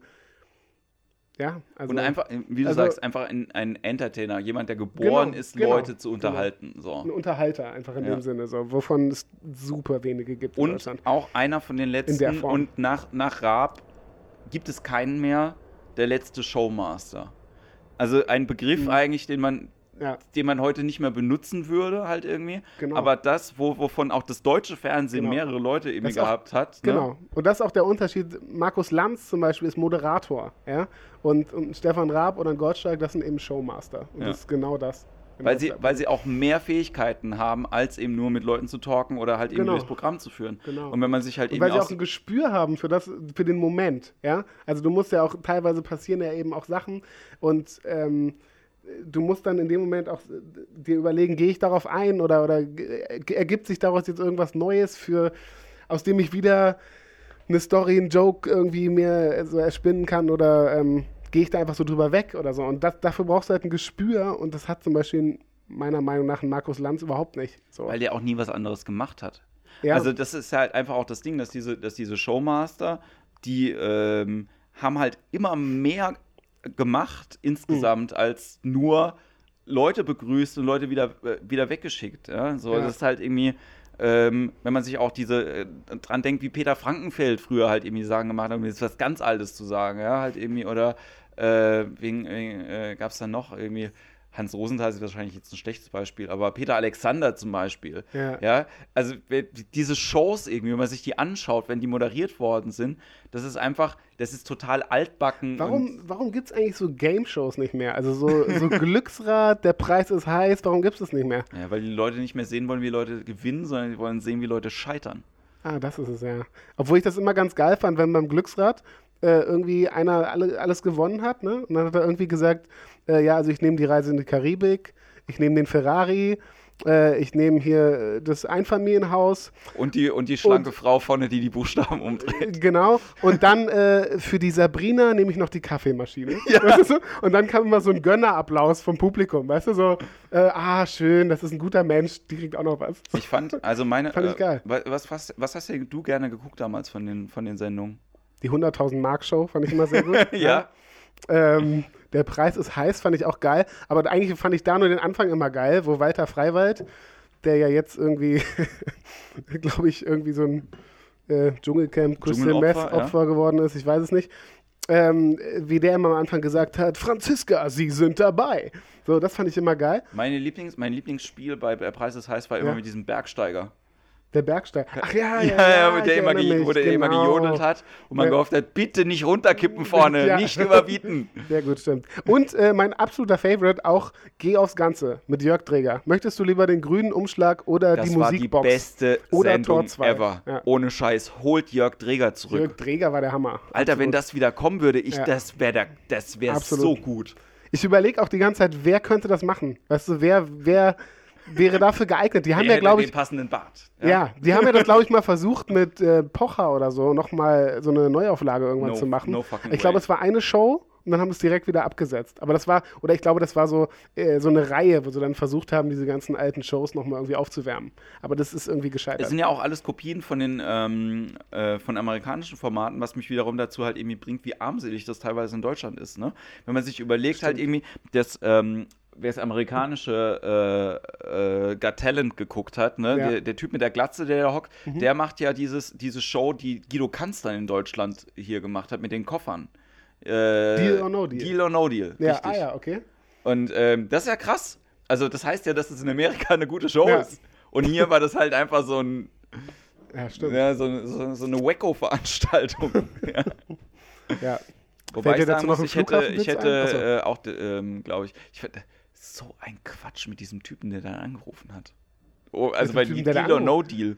ja, also und einfach, wie du also- sagst, einfach ein, ein Entertainer, jemand, der geboren Genau, ist, genau, Leute zu unterhalten. ein So. Unterhalter einfach in Ja. dem Sinne, so, wovon es super wenige gibt in Und auch einer von den letzten. Und nach, nach Raab gibt es keinen mehr, der letzte Showmaster. Also ein Begriff Mhm. eigentlich, den man, Ja, den man heute nicht mehr benutzen würde, halt irgendwie. Genau. Aber das, wo, wovon auch das deutsche Fernsehen Genau. mehrere Leute eben auch- gehabt hat. Ne? genau. Und das ist auch der Unterschied. Markus Lanz zum Beispiel ist Moderator, ja. Und, und Stefan Raab oder Gottschalk, das sind eben Showmaster. Und Ja. das ist genau das. Weil sie, weil sie auch mehr Fähigkeiten haben, als eben nur mit Leuten zu talken oder halt eben Genau. durchs Programm zu führen. Genau. Und wenn man sich halt Und eben weil sie auch ein Gespür haben für das, für den Moment, ja. Also du musst ja auch, teilweise passieren ja eben auch Sachen und ähm, du musst dann in dem Moment auch äh, dir überlegen, gehe ich darauf ein oder, oder äh, ergibt sich daraus jetzt irgendwas Neues für, aus dem ich wieder eine Story, einen Joke irgendwie mir so erspinnen kann oder ähm, gehe ich da einfach so drüber weg oder so. Und das, dafür brauchst du halt ein Gespür und das hat zum Beispiel meiner Meinung nach ein Markus Lanz überhaupt nicht. So. weil der auch nie was anderes gemacht hat. Ja. Also das ist halt einfach auch das Ding, dass diese, dass diese Showmaster, die ähm, haben halt immer mehr gemacht insgesamt als nur Leute begrüßt und Leute wieder, äh, wieder weggeschickt. Ja? So, Ja. das ist halt irgendwie, ähm, wenn man sich auch diese äh, dran denkt, wie Peter Frankenfeld früher halt irgendwie Sachen gemacht hat, um jetzt was ganz Altes zu sagen, ja, halt irgendwie, oder äh, wegen, wegen äh, gab es dann noch irgendwie. Hans Rosenthal ist wahrscheinlich jetzt ein schlechtes Beispiel, aber Peter Alexander zum Beispiel. Ja. ja also diese Shows irgendwie, wenn man sich die anschaut, wenn die moderiert worden sind, das ist einfach, das ist total altbacken. Warum, warum gibt es eigentlich so Game-Shows nicht mehr? Also so, so Glücksrad, der Preis ist heiß, warum gibt es das nicht mehr? Ja, weil die Leute nicht mehr sehen wollen, wie Leute gewinnen, sondern die wollen sehen, wie Leute scheitern. Ah, das ist es ja. Obwohl ich das immer ganz geil fand, wenn beim Glücksrad äh, irgendwie einer alle, alles gewonnen hat, ne? Und dann hat er irgendwie gesagt, äh, ja, also ich nehme die Reise in die Karibik, ich nehme den Ferrari, äh, ich nehme hier äh, das Einfamilienhaus, Und die, und die schlanke Frau vorne, die die Buchstaben umdreht. genau. Und dann äh, für die Sabrina nehme ich noch die Kaffeemaschine. Weißt du so? Und dann kam immer so ein Gönnerapplaus vom Publikum, weißt du, so, äh, ah, schön, das ist ein guter Mensch, die kriegt auch noch was. Ich fand, also meine. Fand ich geil. wa- Was, was, was hast du gerne geguckt damals von den, von den Sendungen? Die 100.000 Mark Show fand ich immer sehr gut. Ja. Ähm, der Preis ist heiß, fand ich auch geil. Aber eigentlich fand ich da nur den Anfang immer geil, wo Walter Freiwald, der ja jetzt irgendwie, glaube ich, irgendwie so ein äh, Dschungelcamp Crystal Meth Opfer geworden ist, ich weiß es nicht. Ähm, wie der immer am Anfang gesagt hat, Franziska, Sie sind dabei. So, das fand ich immer geil. Meine Lieblings, mein Lieblingsspiel bei Der Preis ist heiß war immer Ja. mit diesem Bergsteiger. Der Bergsteiger. Ach ja, Ja, ja, ja, wo der immer, mich, wo der immer genau. gejodelt hat und man Ja. gehofft hat, bitte nicht runterkippen vorne, Ja. nicht überbieten. Sehr gut, stimmt. Und äh, mein absoluter Favorite auch Geh aufs Ganze mit Jörg Träger. Möchtest du lieber den grünen Umschlag oder Das die war die Musikbox? beste Oder Sendung Tor zwei. ever. Ja. Ohne Scheiß. Holt Jörg Dreger zurück. Jörg Träger war der Hammer. Alter, wenn Absolut. das wieder kommen würde, ich, das wäre das wär so gut. Ich überlege auch die ganze Zeit, wer könnte das machen? Weißt du, wer, wer wäre dafür geeignet? Die haben Der ja, glaube den ich, passenden Bart. ja. die haben ja das, glaube ich, mal versucht mit äh, Pocher oder so, nochmal so eine Neuauflage irgendwann No- zu machen. no ich glaube, es war eine Show und dann haben sie es direkt wieder abgesetzt. Aber das war, oder ich glaube, das war so, äh, so eine Reihe, wo sie dann versucht haben, diese ganzen alten Shows nochmal irgendwie aufzuwärmen. Aber das ist irgendwie gescheitert. Es sind ja auch alles Kopien von den ähm, äh, von amerikanischen Formaten, was mich wiederum dazu halt irgendwie bringt, wie armselig das teilweise in Deutschland ist. Ne? Wenn man sich überlegt, halt irgendwie, dass ähm, wer das amerikanische äh, äh, Got Talent geguckt hat, ne? Ja. der, der Typ mit der Glatze, der da hockt, der macht ja dieses, diese Show, die Guido Kanz dann in Deutschland hier gemacht hat mit den Koffern. Äh, Deal or No Deal. Deal or No Deal. ja, richtig. ah ja, okay. Und ähm, das ist ja krass. Also das heißt ja, dass es in Amerika eine gute Show Ja. ist. Und hier war das halt einfach so ein Ja, stimmt. ja, so, so, so eine Wacko-Veranstaltung. ja. Ja. Wobei ich sagen muss, ich hätte, ich hätte äh, auch, ähm, glaube ich, ich so ein Quatsch mit diesem Typen, der dann angerufen hat. Oh, also bei Typen, Deal or No Deal.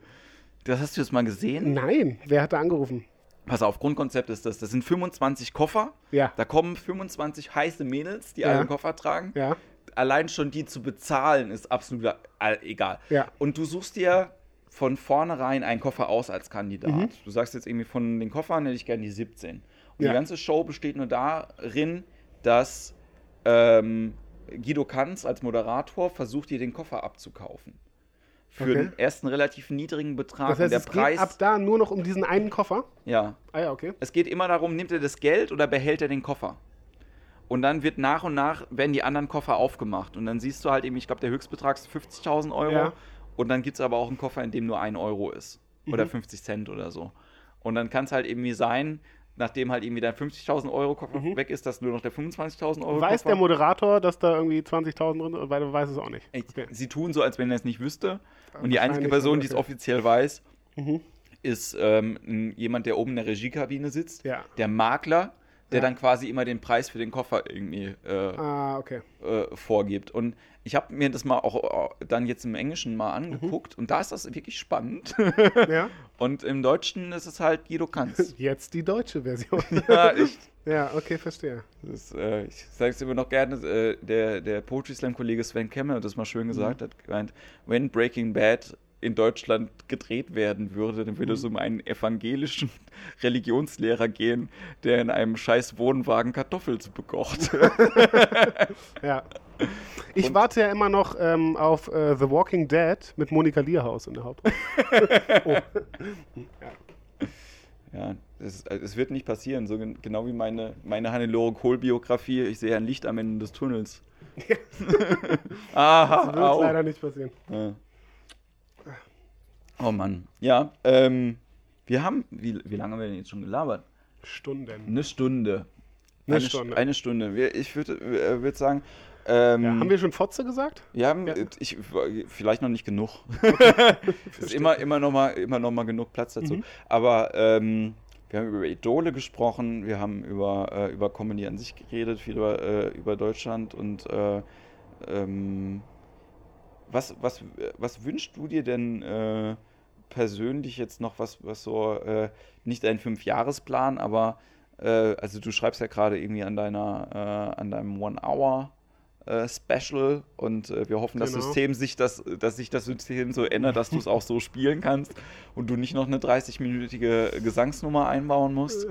Das hast du jetzt mal gesehen? Nein, wer hat da angerufen? Pass auf, Grundkonzept ist das. Das sind 25 Koffer. Ja. Da kommen 25 heiße Mädels, die Ja. alle einen Koffer tragen. Ja. Allein schon die zu bezahlen ist absolut egal. Ja. Und du suchst dir von vornherein einen Koffer aus als Kandidat. Mhm. Du sagst jetzt irgendwie von den Koffern hätte ich gerne die 17. Und Ja. die ganze Show besteht nur darin, dass ähm, Guido Kanz als Moderator versucht, dir den Koffer abzukaufen. Für Okay. einen ersten relativ niedrigen Betrag. Das heißt, der es Preis. geht ab da nur noch um diesen einen Koffer? ja. Ah ja, okay. Es geht immer darum, nimmt er das Geld oder behält er den Koffer? Und dann wird nach und nach, werden die anderen Koffer aufgemacht. Und dann siehst du halt eben, ich glaube, der Höchstbetrag ist 50.000 Euro. Ja. Und dann gibt es aber auch einen Koffer, in dem nur 1 Euro ist. Mhm. Oder 50 Cent oder so. Und dann kann es halt irgendwie sein, nachdem halt irgendwie dein 50.000 Euro Koffer weg ist, dass nur noch der 25.000 Euro Mhm. Weiß Koffer... der Moderator, dass da irgendwie 20.000 drin sind? Weil er weiß es auch nicht. Okay. Sie tun so, als wenn er es nicht wüsste. Und die einzige Person, die es offiziell weiß, Mhm. ist ähm, jemand, der oben in der Regiekabine sitzt. Ja. Der Makler, der Ja. dann quasi immer den Preis für den Koffer irgendwie äh, Ah, okay. äh, vorgibt. Und ich habe mir das mal auch äh, dann jetzt im Englischen mal Mhm. angeguckt und da ist das wirklich spannend. Ja. und im Deutschen ist es halt Guido Kanz. Jetzt die deutsche Version. ja, echt. ja, okay, verstehe. Das, äh, ich sage es immer noch gerne, äh, der, der Poetry Slam-Kollege Sven Kemmel hat das mal schön gesagt, Mhm. hat gemeint, wenn Breaking Bad in Deutschland gedreht werden würde, dann Mhm. würde es um einen evangelischen Religionslehrer gehen, der in einem scheiß Wohnwagen Kartoffeln bekocht. Ja. Ich Und- warte ja immer noch ähm, auf äh, The Walking Dead mit Monika Lierhaus in der Hauptrolle. Ja, es, es wird nicht passieren, so gen genau wie meine, meine Hannelore Kohl-Biografie. Ich sehe ein Licht am Ende des Tunnels. Aha, Wird au. leider nicht passieren. Ja. Oh Mann. Ja, ähm, wir haben, wie, wie lange haben wir denn jetzt schon gelabert? Stunden. Eine Stunde. Eine St- Stunde. Eine Stunde. Wir, ich würde äh, würd sagen, ähm, Ja, haben wir schon Fotze gesagt? Ja. äh, ich, vielleicht noch nicht genug. es ist immer, immer, noch mal, immer noch mal genug Platz dazu. Mhm. Aber ähm, wir haben über Idole gesprochen, wir haben über, äh, über Comedy an sich geredet, viel über, äh, über Deutschland und äh, ähm, was, was, was wünschst du dir denn äh, persönlich jetzt noch, was, was so, äh, nicht dein Fünfjahresplan, aber äh, also du schreibst ja gerade irgendwie an deiner, an deinem One-Hour äh, Special und äh, wir hoffen, das Genau. System sich das, dass sich das System so ändert, dass du es auch so spielen kannst und du nicht noch eine 30-minütige Gesangsnummer einbauen musst.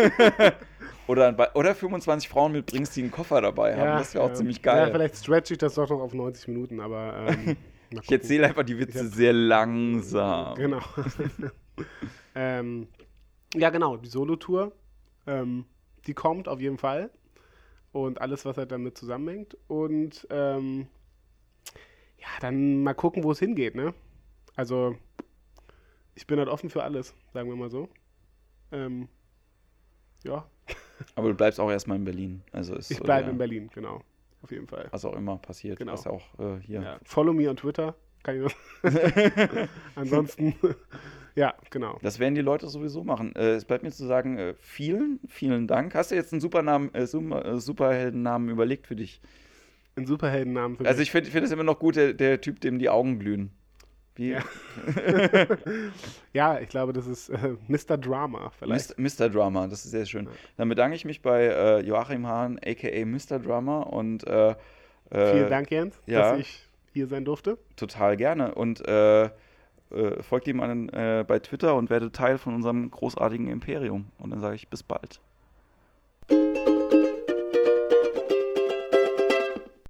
oder, oder 25 Frauen mitbringst, die einen Koffer dabei haben. das wäre auch ja. ziemlich geil. Ja, vielleicht stretch ich das doch noch auf 90 Minuten, aber. Ähm, ich erzähle einfach die Witze hab- sehr langsam. Genau. ähm, ja, genau, die Solo-Tour. Ähm, die kommt auf jeden Fall. Und alles, was halt damit zusammenhängt. Und ähm, ja, dann mal gucken, wo es hingeht, ne? Also, ich bin halt offen für alles, sagen wir mal so. Ähm, ja, Aber du bleibst auch erstmal in Berlin. Also ist ich bleibe in Berlin, genau. Auf jeden Fall. Was auch immer passiert, Genau. was auch äh, hier. Ja. Follow me on Twitter. Kann ich nur Ansonsten, ja, genau. Das werden die Leute sowieso machen. Äh, es bleibt mir zu sagen, äh, vielen, vielen Dank. Hast du jetzt einen Supernamen, äh, äh, Superheldennamen überlegt für dich? Einen Superheldennamen für Also mich. ich finde find es immer noch gut, der, der Typ, dem die Augen glühen. Ja. Ja, ich glaube, das ist äh, Mr. Drama vielleicht. Mr. Mr. Drama, das ist sehr schön. Dann bedanke ich mich bei äh, Joachim Hahn, a.k.a. Mr. Drama und äh, Vielen Dank, Jens, ja. dass ich hier sein durfte. Total gerne und äh, äh, folgt ihm an, äh, bei Twitter und werdet Teil von unserem großartigen Imperium. Und dann sage ich bis bald.